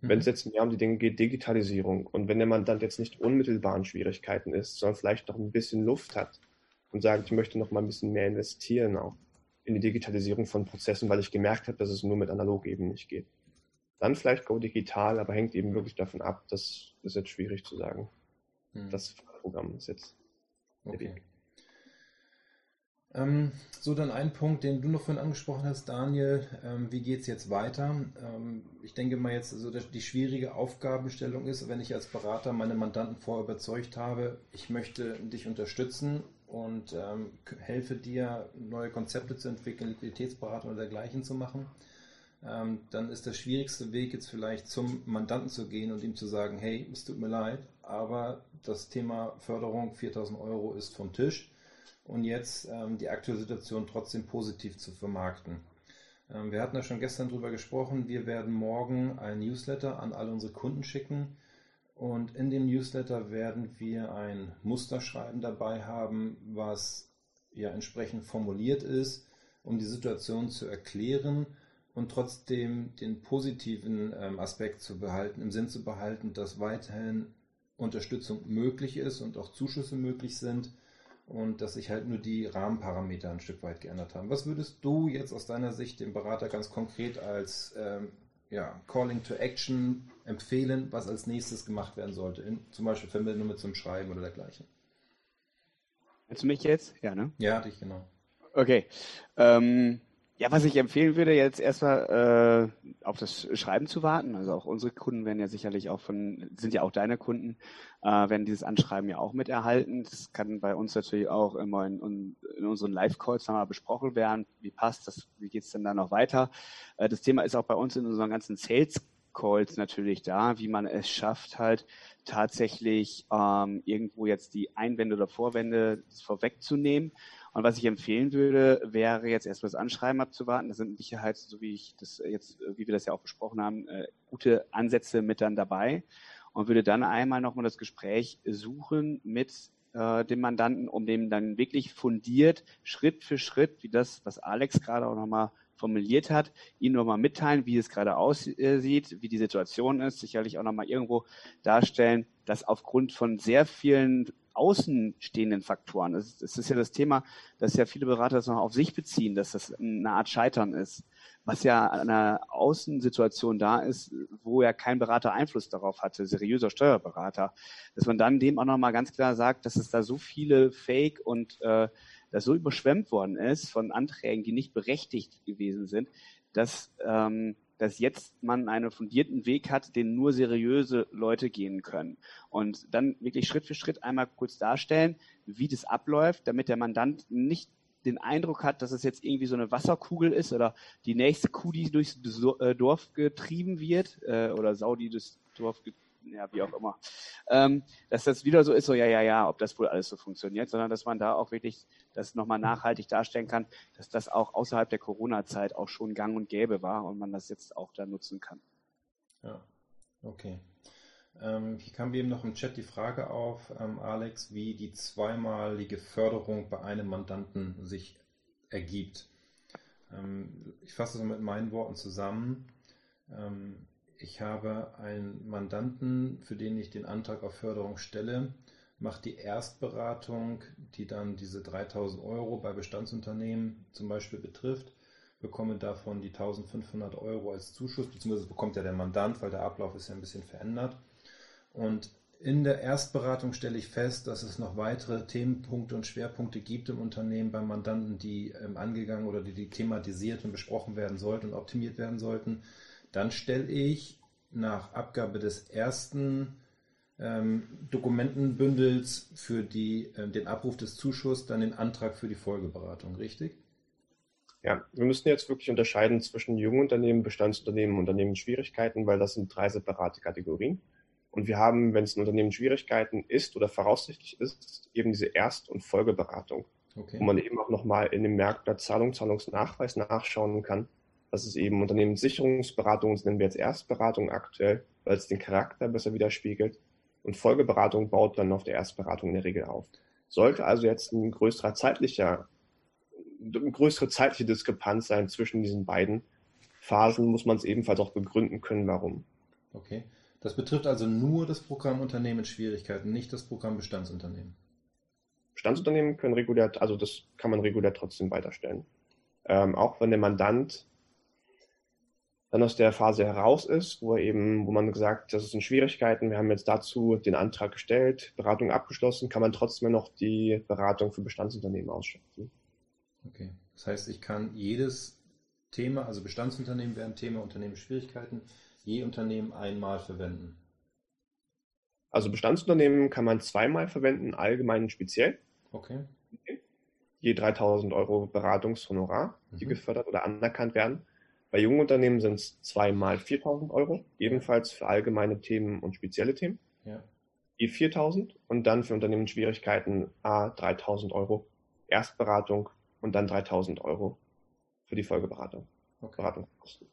Mhm. Wenn es jetzt mehr um die Dinge geht, Digitalisierung und wenn der Mandant jetzt nicht unmittelbar in Schwierigkeiten ist, sondern vielleicht noch ein bisschen Luft hat und sagt, ich möchte noch mal ein bisschen mehr investieren auch in die Digitalisierung von Prozessen, weil ich gemerkt habe, dass es nur mit analog eben nicht geht. Dann vielleicht Go Digital, aber hängt eben wirklich davon ab, das ist jetzt schwierig zu sagen. Mhm. Das Programm ist jetzt okay. Ähm, so, dann ein Punkt, den du noch vorhin angesprochen hast, Daniel. Ähm, wie geht es jetzt weiter? Ähm, ich denke mal jetzt, also die schwierige Aufgabenstellung ist, wenn ich als Berater meine Mandanten vorher überzeugt habe, ich möchte dich unterstützen und ähm, helfe dir, neue Konzepte zu entwickeln, Liquiditätsberatung oder dergleichen zu machen. Ähm, dann ist der schwierigste Weg jetzt vielleicht zum Mandanten zu gehen und ihm zu sagen, hey, es tut mir leid, aber das Thema Förderung 4000 Euro ist vom Tisch und jetzt ähm, die aktuelle Situation trotzdem positiv zu vermarkten. Ähm, wir hatten ja schon gestern darüber gesprochen. Wir werden morgen ein Newsletter an alle unsere Kunden schicken. Und in dem Newsletter werden wir ein Musterschreiben dabei haben, was ja entsprechend formuliert ist, um die Situation zu erklären und trotzdem den positiven ähm, Aspekt zu behalten, im Sinn zu behalten, dass weiterhin Unterstützung möglich ist und auch Zuschüsse möglich sind und dass sich halt nur die Rahmenparameter ein Stück weit geändert haben. Was würdest du jetzt aus deiner Sicht dem Berater ganz konkret als ähm, ja, Calling to Action empfehlen, was als nächstes gemacht werden sollte? In, zum Beispiel Verbindung mit zum Schreiben oder dergleichen. Willst du mich jetzt? Ja, ne? Ja, dich, genau. Okay. Ähm, ja, was ich empfehlen würde, jetzt erstmal äh, auf das Schreiben zu warten. Also auch unsere Kunden werden ja sicherlich auch von, sind ja auch deine Kunden, äh, werden dieses Anschreiben ja auch miterhalten. Das kann bei uns natürlich auch immer in, in unseren Live-Calls nochmal besprochen werden. Wie passt das? Wie geht's denn da noch weiter? Äh, das Thema ist auch bei uns in unseren ganzen Sales Calls natürlich da, wie man es schafft, halt tatsächlich ähm, irgendwo jetzt die Einwände oder Vorwände vorwegzunehmen und was ich empfehlen würde, wäre jetzt erstmal das Anschreiben abzuwarten. Das sind mit Sicherheit, so wie ich das jetzt, wie wir das ja auch besprochen haben, äh, gute Ansätze mit dann dabei und würde dann einmal nochmal das Gespräch suchen mit äh, dem Mandanten, um dem dann wirklich fundiert Schritt für Schritt, wie das, was Alex gerade auch nochmal formuliert hat, Ihnen nochmal mitteilen, wie es gerade aussieht, wie die Situation ist, sicherlich auch nochmal irgendwo darstellen, dass aufgrund von sehr vielen außenstehenden Faktoren. Es, ist ja das Thema, dass ja viele Berater das noch auf sich beziehen, dass das eine Art Scheitern ist, was ja an einer Außensituation da ist, wo ja kein Berater Einfluss darauf hatte, seriöser Steuerberater, dass man dann dem auch nochmal ganz klar sagt, dass es da so viele Fake und äh, das so überschwemmt worden ist von Anträgen, die nicht berechtigt gewesen sind, dass ähm, dass jetzt man einen fundierten Weg hat, den nur seriöse Leute gehen können. Und dann wirklich Schritt für Schritt einmal kurz darstellen, wie das abläuft, damit der Mandant nicht den Eindruck hat, dass es jetzt irgendwie so eine Wasserkugel ist oder die nächste Kuh, die durchs äh, Dorf getrieben wird äh, oder Sau, die durchs Dorf getrieben ja, wie auch immer, ähm, dass das wieder so ist, so ja, ja, ja, ob das wohl alles so funktioniert, sondern dass man da auch wirklich das nochmal nachhaltig darstellen kann, dass das auch außerhalb der Corona-Zeit auch schon gang und gäbe war und man das jetzt auch da nutzen kann. Ja, okay. Ähm, hier kam eben noch im Chat die Frage auf, ähm, Alex, wie die zweimalige Förderung bei einem Mandanten sich ergibt. Ähm, ich fasse es mit meinen Worten zusammen. Ich habe einen Mandanten, für den ich den Antrag auf Förderung stelle, mache die Erstberatung, die dann diese 3000 Euro bei Bestandsunternehmen zum Beispiel betrifft, bekomme davon die 1500 Euro als Zuschuss, beziehungsweise bekommt ja der Mandant, weil der Ablauf ist ja ein bisschen verändert. Und in der Erstberatung stelle ich fest, dass es noch weitere Themenpunkte und Schwerpunkte gibt im Unternehmen beim Mandanten, die ähm, angegangen oder die, die thematisiert und besprochen werden sollten und optimiert werden sollten. Dann stelle ich nach Abgabe des ersten ähm, Dokumentenbündels für die, äh, den Abruf des Zuschusses dann den Antrag für die Folgeberatung, richtig? Ja, wir müssen jetzt wirklich unterscheiden zwischen jungen Unternehmen, Bestandsunternehmen, Unternehmen Schwierigkeiten, weil das sind drei separate Kategorien. Und wir haben, wenn es ein Unternehmen Schwierigkeiten ist oder voraussichtlich ist, eben diese Erst- und Folgeberatung, okay. wo man eben auch nochmal in dem Merkblatt Zahlung, Zahlungsnachweis nachschauen kann, das ist eben Unternehmenssicherungsberatung, das nennen wir jetzt Erstberatung aktuell, weil es den Charakter besser widerspiegelt. Und Folgeberatung baut dann auf der Erstberatung in der Regel auf. Sollte also jetzt ein größerer zeitlicher, eine größere zeitliche Diskrepanz sein zwischen diesen beiden Phasen, muss man es ebenfalls auch begründen können, warum. Okay. Das betrifft also nur das Programm Unternehmen Schwierigkeiten, nicht das Programm Bestandsunternehmen. Bestandsunternehmen können regulär, also das kann man regulär trotzdem weiterstellen. Ähm, auch wenn der Mandant dann aus der Phase heraus ist, wo eben, wo man gesagt, das sind Schwierigkeiten, wir haben jetzt dazu den Antrag gestellt, Beratung abgeschlossen, kann man trotzdem noch die Beratung für Bestandsunternehmen ausschöpfen. Okay. Das heißt, ich kann jedes Thema, also Bestandsunternehmen wären Thema Unternehmensschwierigkeiten, je Unternehmen einmal verwenden. Also Bestandsunternehmen kann man zweimal verwenden, allgemein und speziell. Okay. Je 3000 Euro Beratungshonorar, die mhm. gefördert oder anerkannt werden. Bei jungen Unternehmen sind es zweimal 4000 Euro, ebenfalls für allgemeine Themen und spezielle Themen. Ja. Je 4000 und dann für Unternehmensschwierigkeiten A 3000 Euro Erstberatung und dann 3000 Euro für die Folgeberatung. Okay. Beratungskosten.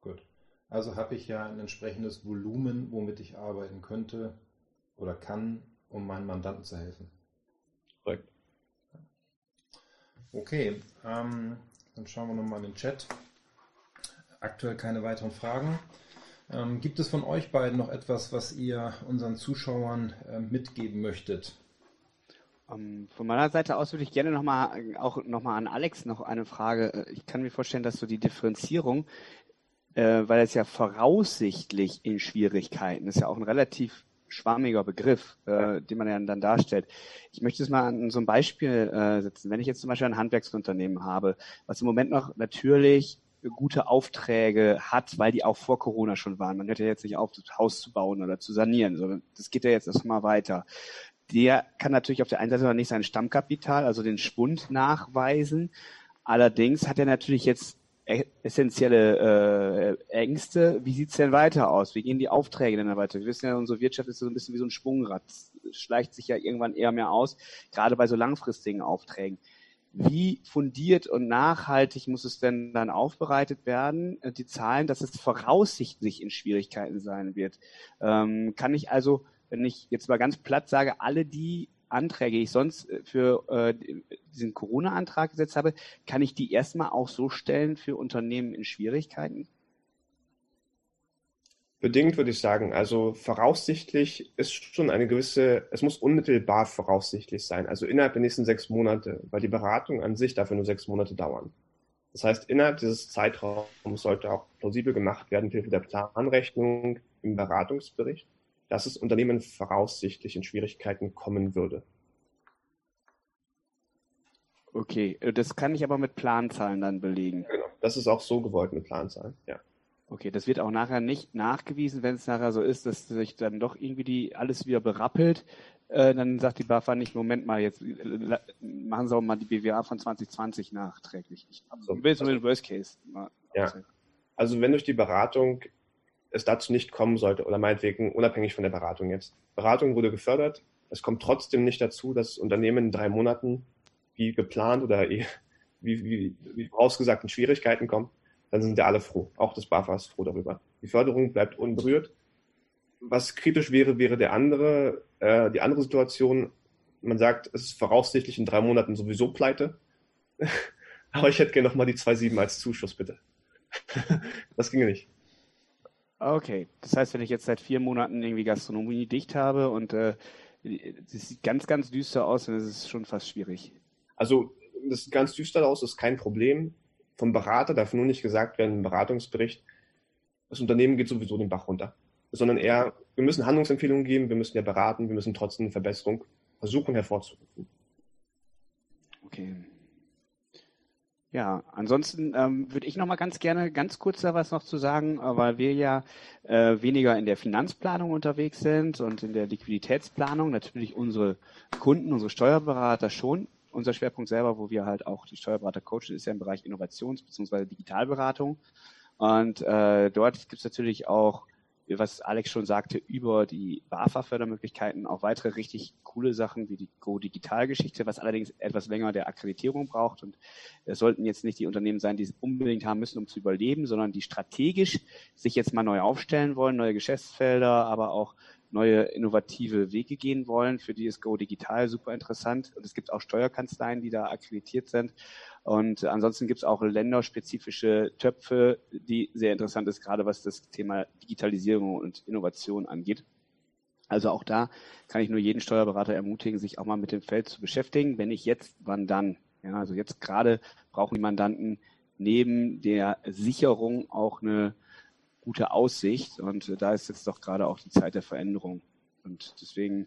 Gut. Also habe ich ja ein entsprechendes Volumen, womit ich arbeiten könnte oder kann, um meinen Mandanten zu helfen. Korrekt. Okay, ähm, dann schauen wir nochmal in den Chat. Aktuell keine weiteren Fragen. Ähm, gibt es von euch beiden noch etwas, was ihr unseren Zuschauern äh, mitgeben möchtet? Um, ähm, von meiner Seite aus würde ich gerne nochmal auch nochmal an Alex noch eine Frage. Äh, ich kann mir vorstellen, dass so die Differenzierung, äh, weil es ja voraussichtlich in Schwierigkeiten ist ja auch ein relativ schwammiger Begriff, äh, den man ja dann darstellt. Ich möchte es mal an so ein Beispiel äh, setzen. Wenn ich jetzt zum Beispiel ein Handwerksunternehmen habe, was im Moment noch natürlich gute Aufträge hat, weil die auch vor Corona schon waren. Man hört ja jetzt nicht auf, das Haus zu bauen oder zu sanieren, sondern das geht ja jetzt erstmal weiter der kann natürlich auf der einen Seite noch nicht sein Stammkapital, also den Schwund nachweisen. Allerdings hat er natürlich jetzt e-, essentielle äh, Ängste. Wie sieht's denn weiter aus? Wie gehen die Aufträge denn weiter? Wir wissen ja, unsere Wirtschaft ist so ein bisschen wie so ein Sprungrad. Es schleicht sich ja irgendwann eher mehr aus, gerade bei so langfristigen Aufträgen. Wie fundiert und nachhaltig muss es denn dann aufbereitet werden, äh, die Zahlen, dass es voraussichtlich in Schwierigkeiten sein wird? Ähm, kann ich also wenn ich jetzt mal ganz platt sage, alle die Anträge, die ich sonst äh, für äh, diesen Corona-Antrag gesetzt habe, kann ich die erstmal auch so stellen für Unternehmen in Schwierigkeiten? Bedingt würde ich sagen. Also voraussichtlich ist schon eine gewisse, es muss unmittelbar voraussichtlich sein, also innerhalb der nächsten sechs Monate, weil die Beratung an sich dafür nur sechs Monate dauern. Das heißt, innerhalb dieses Zeitraums sollte auch plausibel gemacht werden, mit Hilfe der Planrechnung im Beratungsbericht, dass das Unternehmen voraussichtlich in Schwierigkeiten kommen würde. Okay, äh, das kann ich aber mit Planzahlen dann belegen. Genau, das ist auch so gewollt mit Planzahlen, ja. Okay, das wird auch nachher nicht nachgewiesen, wenn es nachher so ist, dass sich dann doch irgendwie die alles wieder berappelt. Äh, dann sagt die BAFA nicht, Moment mal, jetzt äh, machen Sie auch mal die BWA von 2020 nachträglich. Ich so, will so also, den Worst Case. Ja. Also wenn durch die Beratung es dazu nicht kommen sollte oder meinetwegen unabhängig von der Beratung jetzt. Beratung wurde gefördert. Es kommt trotzdem nicht dazu, dass Unternehmen in drei Monaten wie geplant oder wie, wie, wie vorausgesagt in Schwierigkeiten kommen. Dann sind ja alle froh. Auch das BAFA ist froh darüber. Die Förderung bleibt unberührt. Was kritisch wäre, wäre der andere, äh, die andere Situation. Man sagt, es ist voraussichtlich in drei Monaten sowieso pleite. Aber ich hätte gerne nochmal die 2,7 als Zuschuss, bitte. das ginge nicht. Okay, das heißt, wenn ich jetzt seit vier Monaten irgendwie Gastronomie dicht habe und äh, das sieht ganz, ganz düster aus, dann ist es schon fast schwierig. Also, das sieht ganz düster aus, ist kein Problem. Vom Berater darf nur nicht gesagt werden im Beratungsbericht, das Unternehmen geht sowieso den Bach runter. Sondern eher, wir müssen Handlungsempfehlungen geben, wir müssen ja beraten, wir müssen trotzdem eine Verbesserung versuchen hervorzurufen. Okay. Ja, ansonsten ähm, würde ich noch mal ganz gerne ganz kurz da was noch zu sagen, äh, weil wir ja äh, weniger in der Finanzplanung unterwegs sind und in der Liquiditätsplanung. Natürlich unsere Kunden, unsere Steuerberater schon. Unser Schwerpunkt selber, wo wir halt auch die Steuerberater coachen, ist ja im Bereich Innovations- bzw. Digitalberatung. Und äh, dort gibt es natürlich auch was Alex schon sagte, über die BAFA-Fördermöglichkeiten auch weitere richtig coole Sachen wie die Go-Digital-Geschichte, was allerdings etwas länger der Akkreditierung braucht. Und es sollten jetzt nicht die Unternehmen sein, die es unbedingt haben müssen, um zu überleben, sondern die strategisch sich jetzt mal neu aufstellen wollen, neue Geschäftsfelder, aber auch neue innovative Wege gehen wollen. Für die ist Go Digital super interessant. Und es gibt auch Steuerkanzleien, die da akkreditiert sind. Und ansonsten gibt es auch länderspezifische Töpfe, die sehr interessant ist, gerade was das Thema Digitalisierung und Innovation angeht. Also auch da kann ich nur jeden Steuerberater ermutigen, sich auch mal mit dem Feld zu beschäftigen. Wenn nicht jetzt, wann dann? Ja, also jetzt gerade brauchen die Mandanten neben der Sicherung auch eine gute Aussicht. Und da ist jetzt doch gerade auch die Zeit der Veränderung. Und deswegen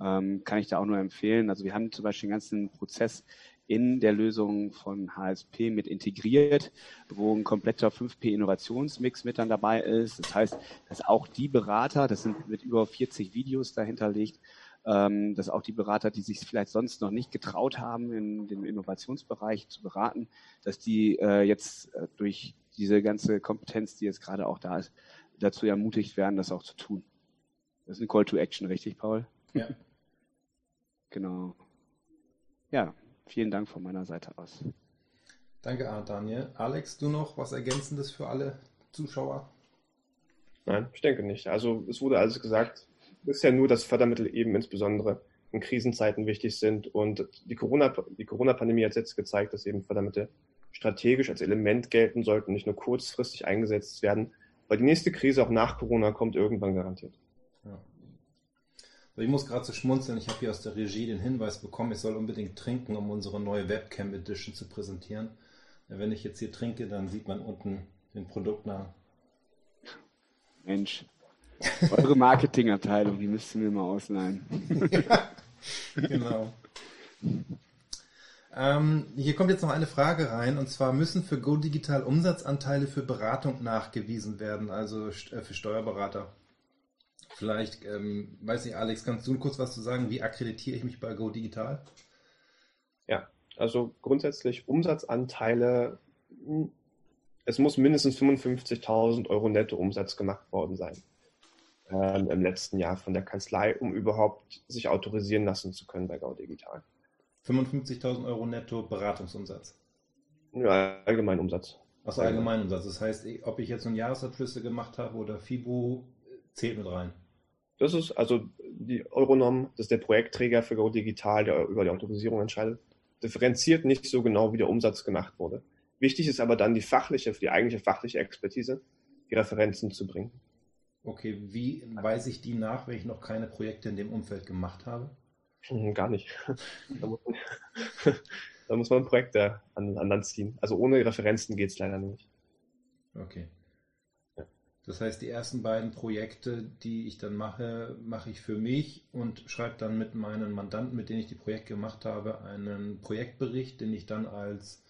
ähm, kann ich da auch nur empfehlen. Also wir haben zum Beispiel den ganzen Prozess in der Lösung von HSP mit integriert, wo ein kompletter 5P Innovationsmix mit dann dabei ist. Das heißt, dass auch die Berater, das sind mit über 40 Videos dahinter liegt, ähm, dass auch die Berater, die sich vielleicht sonst noch nicht getraut haben, in dem Innovationsbereich zu beraten, dass die äh, jetzt äh, durch diese ganze Kompetenz, die jetzt gerade auch da ist, dazu ermutigt werden, das auch zu tun. Das ist ein Call to Action, richtig, Paul? Ja. Genau. Ja, vielen Dank von meiner Seite aus. Danke, Daniel. Alex, du noch was Ergänzendes für alle Zuschauer? Nein, ich denke nicht. Also es wurde alles gesagt. Es ist ja nur, dass Fördermittel eben insbesondere in Krisenzeiten wichtig sind. Und die Corona, die Corona-Pandemie hat jetzt gezeigt, dass eben Fördermittel strategisch als Element gelten sollten, nicht nur kurzfristig eingesetzt werden, weil die nächste Krise auch nach Corona kommt irgendwann garantiert. Ja. Ich muss gerade so schmunzeln. Ich habe hier aus der Regie den Hinweis bekommen, ich soll unbedingt trinken, um unsere neue Webcam Edition zu präsentieren. Wenn ich jetzt hier trinke, dann sieht man unten den Produktnamen. Mensch, eure Marketingabteilung, die müsst ihr mir mal ausleihen. ja, genau. Ähm, hier kommt jetzt noch eine Frage rein, und zwar müssen für Go Digital Umsatzanteile für Beratung nachgewiesen werden, also äh, für Steuerberater. Vielleicht, ähm, weiß nicht, Alex, kannst du kurz was zu sagen? Wie akkreditiere ich mich bei Go Digital? Ja, also grundsätzlich Umsatzanteile, hm, es muss mindestens 55.000 Euro Nettoumsatz gemacht worden sein ähm, im letzten Jahr von der Kanzlei, um überhaupt sich autorisieren lassen zu können bei Go Digital. 55.000 Euro netto Beratungsumsatz. Ja, Allgemeinumsatz. Achso, Allgemeinumsatz. Das heißt, ob ich jetzt nun Jahresabschlüsse gemacht habe oder FIBU, zählt mit rein. Das ist also die Euronom, das ist der Projektträger für Go Digital, der über die Autorisierung entscheidet, differenziert nicht so genau, wie der Umsatz gemacht wurde. Wichtig ist aber dann die fachliche, die eigentliche fachliche Expertise, die Referenzen zu bringen. Okay, wie weise ich die nach, wenn ich noch keine Projekte in dem Umfeld gemacht habe? Hm, gar nicht. da, muss man, da muss man Projekte an, an Land ziehen. Also ohne Referenzen geht es leider nicht. Okay. Das heißt, die ersten beiden Projekte, die ich dann mache, mache ich für mich und schreibe dann mit meinen Mandanten, mit denen ich die Projekte gemacht habe, einen Projektbericht, den ich dann als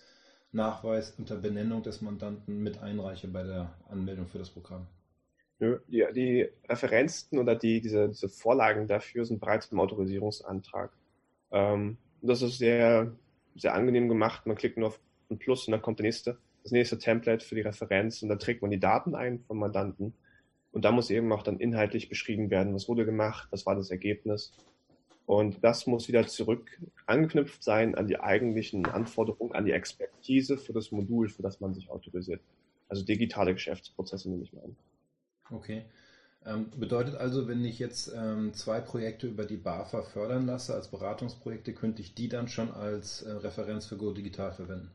Nachweis unter Benennung des Mandanten mit einreiche bei der Anmeldung für das Programm. Die, die Referenzen oder die, diese, diese Vorlagen dafür sind bereits im Autorisierungsantrag. Ähm, das ist sehr, sehr angenehm gemacht. Man klickt nur auf ein Plus und dann kommt der nächste, das nächste Template für die Referenz und dann trägt man die Daten ein vom Mandanten. Und da muss eben auch dann inhaltlich beschrieben werden, was wurde gemacht, was war das Ergebnis. Und das muss wieder zurück angeknüpft sein an die eigentlichen Anforderungen, an die Expertise für das Modul, für das man sich autorisiert. Also digitale Geschäftsprozesse nehme ich mal an. Okay. Ähm, bedeutet also, wenn ich jetzt ähm, zwei Projekte über die BAFA fördern lasse als Beratungsprojekte, könnte ich die dann schon als äh, Referenz für Go Digital verwenden?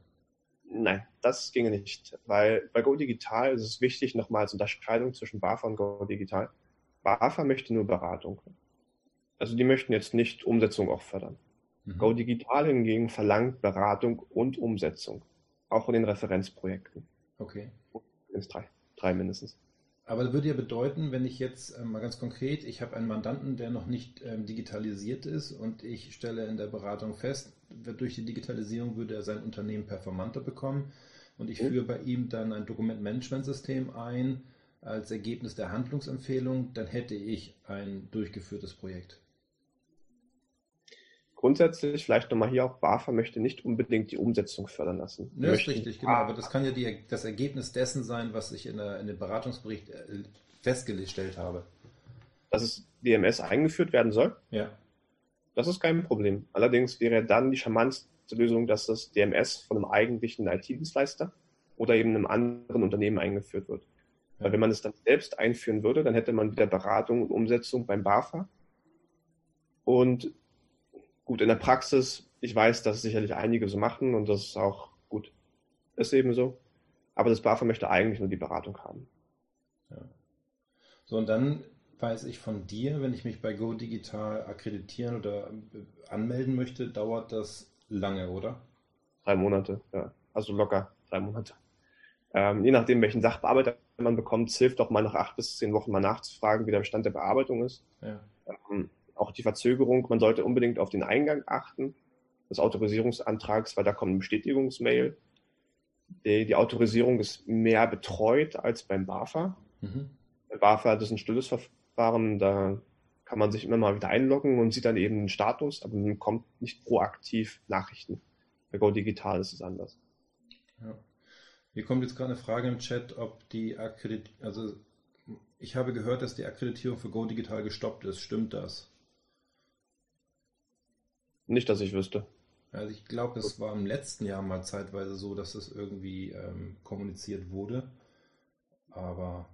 Nein, das ginge nicht, weil bei Go Digital ist es wichtig, nochmal als Unterscheidung zwischen BAFA und Go Digital. BAFA möchte nur Beratung. Also die möchten jetzt nicht Umsetzung auch fördern. Mhm. Go Digital hingegen verlangt Beratung und Umsetzung, auch in den Referenzprojekten. Okay. Drei, drei mindestens. Aber das würde ja bedeuten, wenn ich jetzt äh, mal ganz konkret, ich habe einen Mandanten, der noch nicht ähm, digitalisiert ist und ich stelle in der Beratung fest, durch die Digitalisierung würde er sein Unternehmen performanter bekommen und ich mhm. führe bei ihm dann ein Dokumentmanagementsystem ein als Ergebnis der Handlungsempfehlung, dann hätte ich ein durchgeführtes Projekt. Grundsätzlich, vielleicht nochmal hier auch, BAFA möchte nicht unbedingt die Umsetzung fördern lassen. Ja, ist richtig, genau. Aber das kann ja die, das Ergebnis dessen sein, was ich in, der, in dem Beratungsbericht äh, festgestellt habe. Dass es DMS eingeführt werden soll? Ja. Das ist kein Problem. Allerdings wäre dann die charmanteste Lösung, dass das DMS von einem eigentlichen IT-Dienstleister oder eben einem anderen Unternehmen eingeführt wird. Ja. Weil wenn man es dann selbst einführen würde, dann hätte man wieder Beratung und Umsetzung beim BAFA. Und Gut, in der Praxis, ich weiß, dass sicherlich einige so machen und das ist auch gut. Ist eben so. Aber das BAFA möchte eigentlich nur die Beratung haben. Ja. So, und dann weiß ich von dir, wenn ich mich bei Go Digital akkreditieren oder äh, anmelden möchte, dauert das lange, oder? Drei Monate, ja. Also locker drei Monate. Ähm, je nachdem, welchen Sachbearbeiter man bekommt, hilft auch mal nach acht bis zehn Wochen mal nachzufragen, wie der Bestand der Bearbeitung ist. Ja. Ähm, auch die Verzögerung, man sollte unbedingt auf den Eingang achten. des Autorisierungsantrags, weil da kommt eine Bestätigungsmail. Die, die Autorisierung ist mehr betreut als beim BAFA. Mhm. Bei BAFA das ist ein stilles Verfahren, da kann man sich immer mal wieder einloggen und sieht dann eben den Status, aber man bekommt nicht proaktiv Nachrichten. Bei Go Digital ist es anders. Ja. Hier kommt jetzt gerade eine Frage im Chat, ob die Akkreditierung, also ich habe gehört, dass die Akkreditierung für Go Digital gestoppt ist. Stimmt das? Nicht, dass ich wüsste. Also ich glaube, es war im letzten Jahr mal zeitweise so, dass es irgendwie ähm, kommuniziert wurde. Aber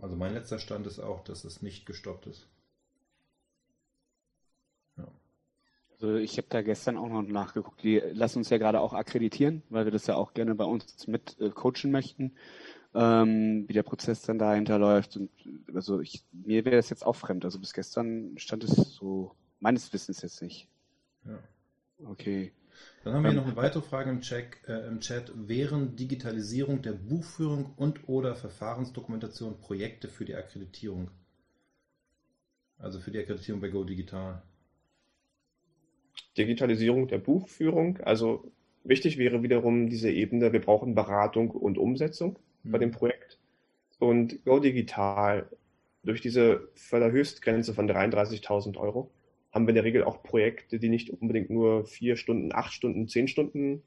also mein letzter Stand ist auch, dass es nicht gestoppt ist. Also ich habe da gestern auch noch nachgeguckt. Die lassen uns ja gerade auch akkreditieren, weil wir das ja auch gerne bei uns mit äh, coachen möchten, ähm, wie der Prozess dann dahinter läuft. Und also ich, mir wäre das jetzt auch fremd. Also bis gestern stand es so meines Wissens jetzt nicht. Ja. Okay. Dann haben wir hier ähm, noch eine weitere Frage im, Check, äh, im Chat. Wären Digitalisierung der Buchführung und oder Verfahrensdokumentation Projekte für die Akkreditierung? Also für die Akkreditierung bei Go Digital? Digitalisierung der Buchführung. Also wichtig wäre wiederum diese Ebene, wir brauchen Beratung und Umsetzung mhm. bei dem Projekt. Und Go Digital, durch diese Förderhöchstgrenze von 33.000 Euro, haben wir in der Regel auch Projekte, die nicht unbedingt nur vier Stunden, acht Stunden, zehn Stunden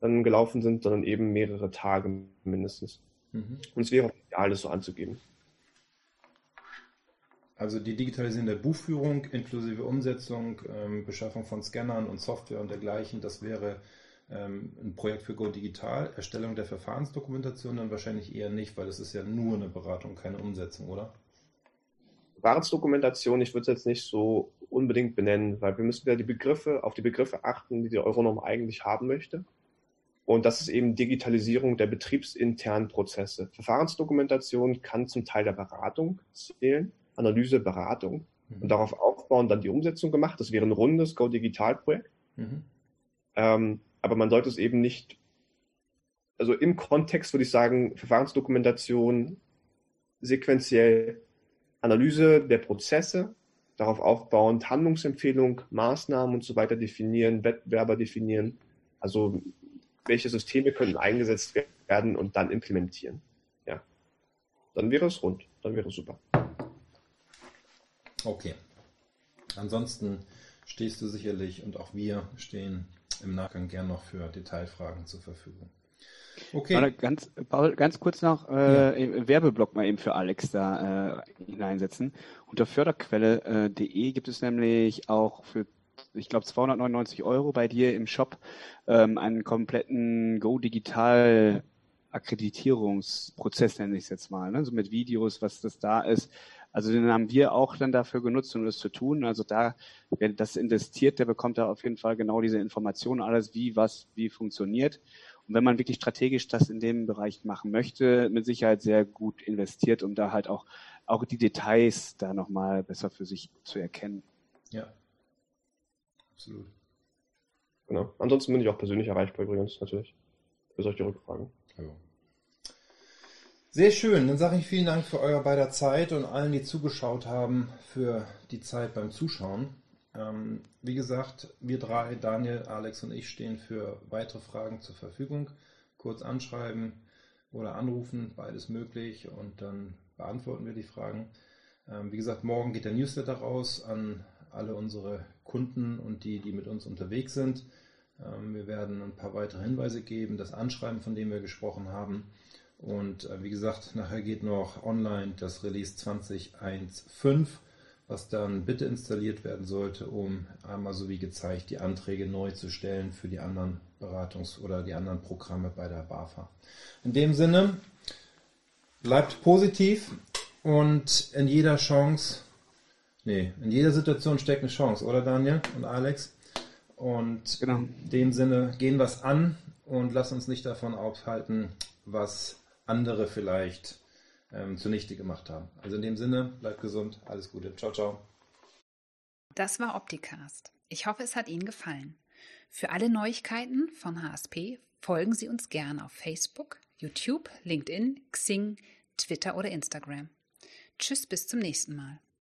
dann gelaufen sind, sondern eben mehrere Tage mindestens. Mhm. Und es wäre auch ideal, das so anzugeben. Also die Digitalisierung der Buchführung inklusive Umsetzung, ähm, Beschaffung von Scannern und Software und dergleichen, das wäre ähm, ein Projekt für Go Digital. Erstellung der Verfahrensdokumentation dann wahrscheinlich eher nicht, weil es ist ja nur eine Beratung, keine Umsetzung, oder? Verfahrensdokumentation, ich würde es jetzt nicht so unbedingt benennen, weil wir müssen ja die Begriffe, auf die Begriffe achten, die die Euronorm eigentlich haben möchte. Und das ist eben Digitalisierung der betriebsinternen Prozesse. Verfahrensdokumentation kann zum Teil der Beratung zählen Analyse, Beratung mhm. und darauf aufbauen, dann die Umsetzung gemacht. Das wäre ein rundes Go-Digital-Projekt. Mhm. Ähm, aber man sollte es eben nicht, also im Kontext würde ich sagen, Verfahrensdokumentation, sequenziell Analyse der Prozesse, darauf aufbauend Handlungsempfehlung, Maßnahmen und so weiter definieren, Wettbewerber definieren, also welche Systeme können eingesetzt werden und dann implementieren. Ja, dann wäre es rund, dann wäre es super. Okay. Ansonsten stehst du sicherlich und auch wir stehen im Nachgang gern noch für Detailfragen zur Verfügung. Okay. Warte, ganz, Paul, ganz kurz noch äh, ja. Werbeblock mal eben für Alex da äh, hineinsetzen. Unter förderquelle.de äh, gibt es nämlich auch für, ich glaube, 299 Euro bei dir im Shop ähm, einen kompletten Go Digital Akkreditierungsprozess, nenne ich es jetzt mal, ne? so mit Videos, was das da ist, also den haben wir auch dann dafür genutzt, um das zu tun. Also da, wer das investiert, der bekommt da auf jeden Fall genau diese Informationen, alles wie, was, wie funktioniert. Und wenn man wirklich strategisch das in dem Bereich machen möchte, mit Sicherheit sehr gut investiert, um da halt auch, auch die Details da nochmal besser für sich zu erkennen. Ja, absolut. Genau. Ansonsten bin ich auch persönlich erreichbar übrigens, natürlich. Für solche Rückfragen. Ja. Sehr schön, dann sage ich vielen Dank für euer beider Zeit und allen, die zugeschaut haben, für die Zeit beim Zuschauen. Ähm, wie gesagt, wir drei, Daniel, Alex und ich, stehen für weitere Fragen zur Verfügung. Kurz anschreiben oder anrufen, beides möglich und dann beantworten wir die Fragen. Ähm, wie gesagt, morgen geht der Newsletter raus an alle unsere Kunden und die, die mit uns unterwegs sind. Ähm, wir werden ein paar weitere Hinweise geben, das Anschreiben, von dem wir gesprochen haben und äh, wie gesagt, nachher geht noch online das Release 20.1.5, was dann bitte installiert werden sollte, um einmal so wie gezeigt die Anträge neu zu stellen für die anderen Beratungs- oder die anderen Programme bei der BAFA. In dem Sinne, bleibt positiv und in jeder Chance, nee, in jeder Situation steckt eine Chance, oder Daniel und Alex? Und genau. in dem Sinne gehen wir es an und lass uns nicht davon aufhalten, was andere vielleicht ähm, zunichte gemacht haben. Also in dem Sinne, bleibt gesund, alles Gute. Ciao, ciao. Das war Opticast. Ich hoffe, es hat Ihnen gefallen. Für alle Neuigkeiten von HSP folgen Sie uns gerne auf Facebook, YouTube, LinkedIn, Xing, Twitter oder Instagram. Tschüss, bis zum nächsten Mal.